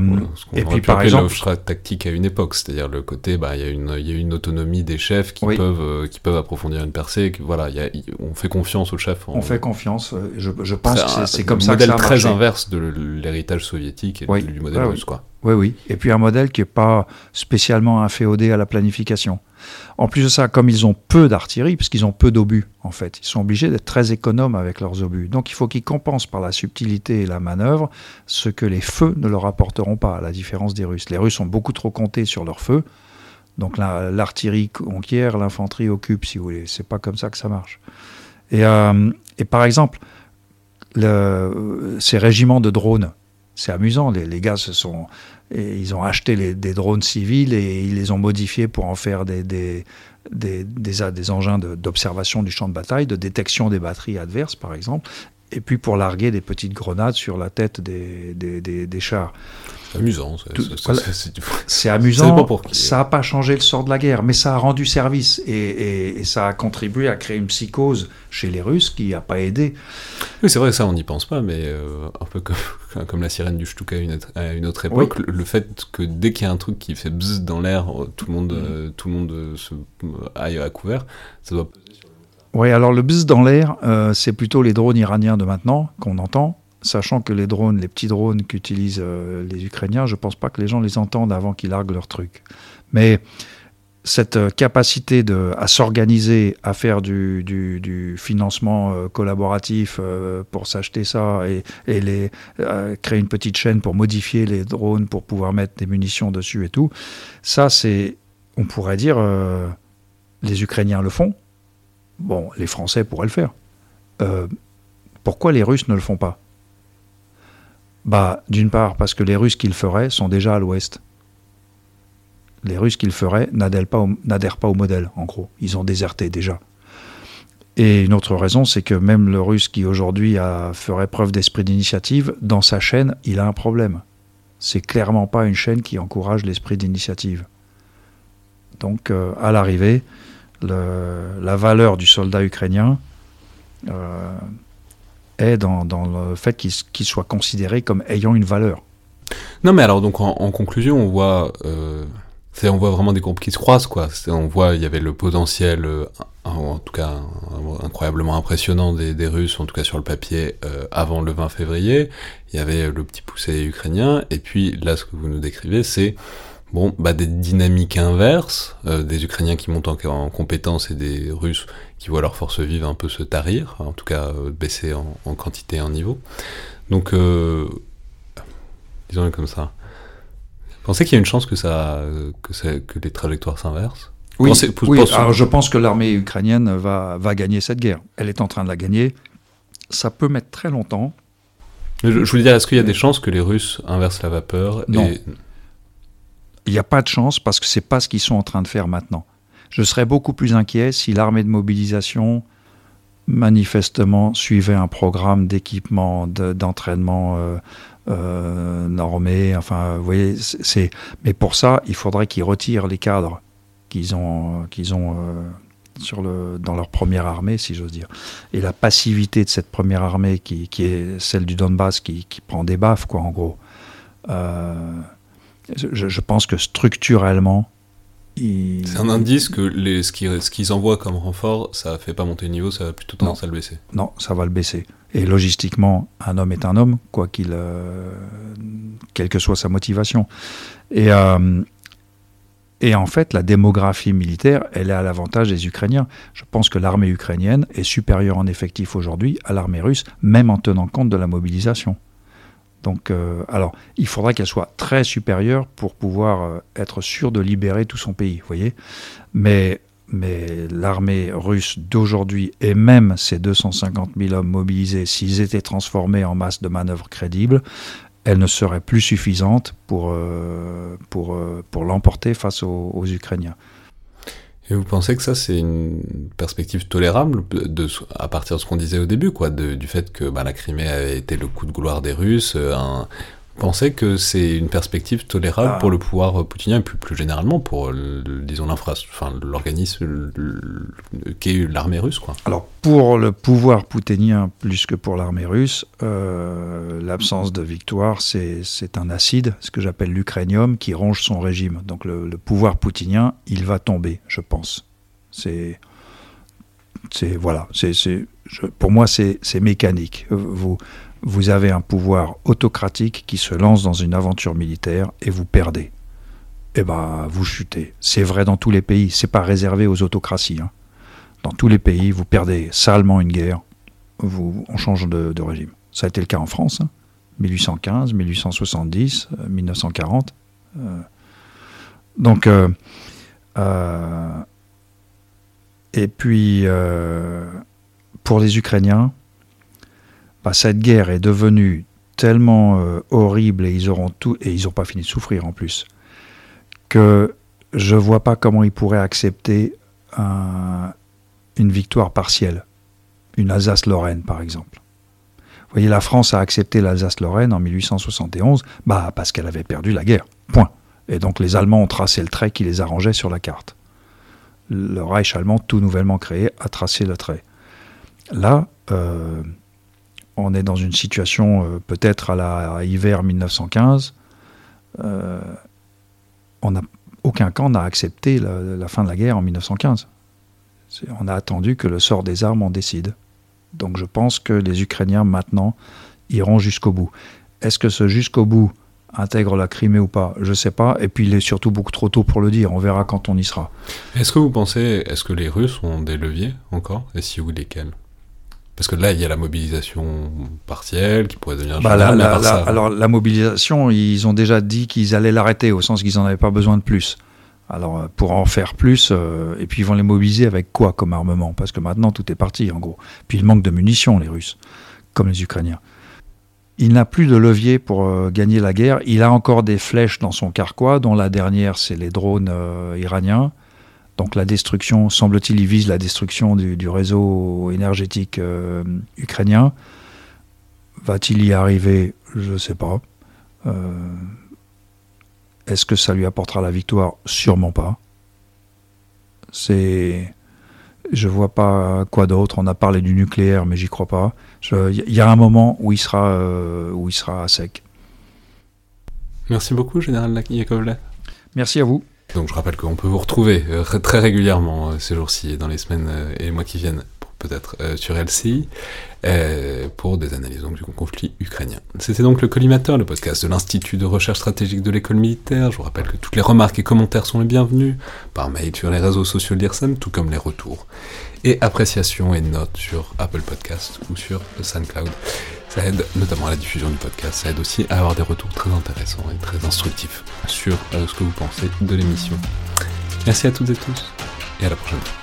et puis par exemple, tactique à une époque, c'est-à-dire le côté, bah, il y a une, il y a une autonomie des chefs qui peuvent, euh, qui peuvent approfondir une percée. Voilà, y a, on fait confiance aux chefs. On fait confiance. Euh, je, je pense que c'est comme ça que ça Un modèle très inverse de l'héritage soviétique et du modèle russe, quoi. Oui, oui. Et puis un modèle qui n'est pas spécialement inféodé à la planification. En plus de ça, comme ils ont peu d'artillerie, parce qu'ils ont peu d'obus, en fait, ils sont obligés d'être très économes avec leurs obus. Donc il faut qu'ils compensent par la subtilité et la manœuvre ce que les feux ne leur apporteront pas, à la différence des Russes. Les Russes ont beaucoup trop compté sur leurs feux. Donc l'artillerie conquiert, l'infanterie occupe, si vous voulez. C'est pas comme ça que ça marche. Et, euh, par exemple, le, ces régiments de drones, c'est amusant. Les, les, gars se sont, ils ont acheté des drones civils et ils les ont modifiés pour en faire des, engins d'observation du champ de bataille, de détection des batteries adverses, par exemple, et puis pour larguer des petites grenades sur la tête des, des chars. C'est amusant. C'est amusant. Ça n'a pas changé le sort de la guerre, mais ça a rendu service et, et, ça a contribué à créer une psychose chez les Russes qui n'a pas aidé. Oui, c'est vrai ça, on n'y pense pas, mais euh, un peu comme, comme, la sirène du Stuka à une, à une autre époque, le, fait que dès qu'il y a un truc qui fait bzzz dans l'air, tout le monde, mm. euh, tout le monde euh, se, aille à couvert, ça doit oui, alors le bzzz dans l'air, c'est plutôt les drones iraniens de maintenant qu'on entend sachant que les drones, les petits drones qu'utilisent euh, les Ukrainiens, je ne pense pas que les gens les entendent avant qu'ils larguent leur truc. Mais cette euh, capacité à s'organiser, à faire du, financement euh, collaboratif pour s'acheter ça et, créer une petite chaîne pour modifier les drones pour pouvoir mettre des munitions dessus et tout, ça c'est, on pourrait dire, les Ukrainiens le font. Bon, les Français pourraient le faire. pourquoi les Russes ne le font pas? Bah, D'une part, parce que les Russes qui le feraient sont déjà à l'ouest. Les Russes qui le feraient n'adhèrent pas, pas, au modèle, en gros. Ils ont déserté déjà. Et une autre raison, c'est que même le Russe qui aujourd'hui ferait preuve d'esprit d'initiative, dans sa chaîne, il a un problème. C'est clairement pas une chaîne qui encourage l'esprit d'initiative. Donc, euh, à l'arrivée, la valeur du soldat ukrainien euh, est dans, le fait qu'il soit considéré comme ayant une valeur. Non, mais alors, donc, en, conclusion, on voit, euh, on voit vraiment des groupes qui se croisent, quoi. On voit, il y avait le potentiel, euh, en tout cas, incroyablement impressionnant des, Russes, en tout cas sur le papier, avant le 20 février. Il y avait le petit poussé ukrainien, et puis là, ce que vous nous décrivez, c'est bon, bah, des dynamiques inverses, euh, des Ukrainiens qui montent en, en compétences et des Russes qui voient leurs forces vives un peu se tarir, en tout cas euh, baisser en, en, quantité et en niveau. Donc, euh, disons-le comme ça. Pensez qu'il y a une chance que, ça, que, ça, que les trajectoires s'inversent? Oui, pensez, oui alors je pense que l'armée ukrainienne va, va gagner cette guerre. Elle est en train de la gagner. Ça peut mettre très longtemps. Je, je voulais dire, est-ce qu'il y a des chances que les Russes inversent la vapeur Non. Il n'y a pas de chance parce que c'est pas ce qu'ils sont en train de faire maintenant. Je serais beaucoup plus inquiet si l'armée de mobilisation manifestement suivait un programme d'équipement, d'entraînement euh, euh, normé. Enfin, vous voyez, c'est. Mais pour ça, il faudrait qu'ils retirent les cadres qu'ils ont, qu'ils ont euh, sur le, dans leur première armée, si j'ose dire. Et la passivité de cette première armée, qui, qui est celle du Donbass, qui, qui, prend des baffes, quoi, en gros. Euh, je, je, pense que structurellement, il... C'est un indice que les, ce qu'ils qu envoient comme renfort, ça fait pas monter le niveau, ça va plutôt tendance à le baisser. Non, ça va le baisser. Et logistiquement, un homme est un homme, quoi qu'il, euh, quelle que soit sa motivation. Et, euh, et en fait, la démographie militaire, elle est à l'avantage des Ukrainiens. Je pense que l'armée ukrainienne est supérieure en effectif aujourd'hui à l'armée russe, même en tenant compte de la mobilisation. Donc, euh, alors, il faudra qu'elle soit très supérieure pour pouvoir euh, être sûr de libérer tout son pays, vous voyez. Mais, mais l'armée russe d'aujourd'hui et même ces 250 000 hommes mobilisés, s'ils étaient transformés en masse de manœuvres crédibles, elle ne serait plus suffisante pour, euh, pour, pour l'emporter face aux Ukrainiens. Et vous pensez que ça, c'est une perspective tolérable à partir de ce qu'on disait au début, quoi, du fait que bah, la Crimée avait été le coup de gloire des Russes, euh, un, pensez que c'est une perspective tolérable ah. pour le pouvoir poutinien et plus, plus généralement pour, le, disons, l'organisme qu'est l'armée russe quoi. Alors, pour le pouvoir poutinien plus que pour l'armée russe, euh, l'absence de victoire, c'est un acide, ce que j'appelle l'ukrainium, qui ronge son régime. Donc, le, le, pouvoir poutinien, il va tomber, je pense. C'est. Voilà, c'est pour moi, c'est mécanique. Vous, vous avez un pouvoir autocratique qui se lance dans une aventure militaire et vous perdez. Eh ben, vous chutez. C'est vrai dans tous les pays. C'est pas réservé aux autocraties. Hein. Dans tous les pays, vous perdez salement une guerre. Vous, on change de, régime. Ça a été le cas en France. Hein. 1815, 1870, 1940. Euh, donc, euh, euh, et puis, euh, pour les Ukrainiens, cette guerre est devenue tellement euh, horrible et ils auront tout et ils n'ont pas fini de souffrir en plus que je vois pas comment ils pourraient accepter un, une victoire partielle, une Alsace-Lorraine par exemple. Vous voyez, la France a accepté l'Alsace-Lorraine en 1871, bah parce qu'elle avait perdu la guerre. Point. Et donc les Allemands ont tracé le trait qui les arrangeait sur la carte. Le Reich allemand, tout nouvellement créé, a tracé le trait. Là, euh, on est dans une situation euh, peut-être à la à hiver 1915. Euh, on aucun camp n'a accepté la, la, fin de la guerre en 1915. On a attendu que le sort des armes en décide. Donc je pense que les Ukrainiens maintenant iront jusqu'au bout. Est-ce que ce jusqu'au bout intègre la Crimée ou pas? Je ne sais pas. Et puis il est surtout beaucoup trop tôt pour le dire. On verra quand on y sera. Est-ce que vous pensez, est-ce que les Russes ont des leviers encore? Et si oui, lesquels? Parce que là, il y a la mobilisation partielle qui pourrait devenir bah la, la, la, Alors, la mobilisation, ils ont déjà dit qu'ils allaient l'arrêter, au sens qu'ils n'en avaient pas besoin de plus. Alors, euh, pour en faire plus, euh, et puis ils vont les mobiliser avec quoi comme armement? Parce que maintenant, tout est parti, en gros. Puis il manque de munitions, les Russes, comme les Ukrainiens. Il n'a plus de levier pour euh, gagner la guerre. Il a encore des flèches dans son carquois, dont la dernière, c'est les drones euh, iraniens. Donc la destruction, semble-t-il, il vise la destruction du, du réseau énergétique euh, ukrainien. Va-t-il y arriver? Je ne sais pas. Euh, Est-ce que ça lui apportera la victoire? Sûrement pas. C'est, je vois pas quoi d'autre. On a parlé du nucléaire, mais j'y crois pas. Il y a un moment où il sera, euh, où il sera à sec. Merci beaucoup, général Yakovlev. Merci à vous. Donc je rappelle qu'on peut vous retrouver euh, très régulièrement euh, ces jours-ci et dans les semaines euh, et les mois qui viennent peut-être sur LCI pour des analyses du conflit ukrainien. C'était donc le Collimateur, le podcast de l'Institut de recherche stratégique de l'école militaire. Je vous rappelle que toutes les remarques et commentaires sont les bienvenus par mail sur les réseaux sociaux de l'IRSEM, tout comme les retours et appréciations et notes sur Apple Podcast ou sur SoundCloud. Ça aide notamment à la diffusion du podcast, ça aide aussi à avoir des retours très intéressants et très instructifs sur ce que vous pensez de l'émission. Merci à toutes et tous et à la prochaine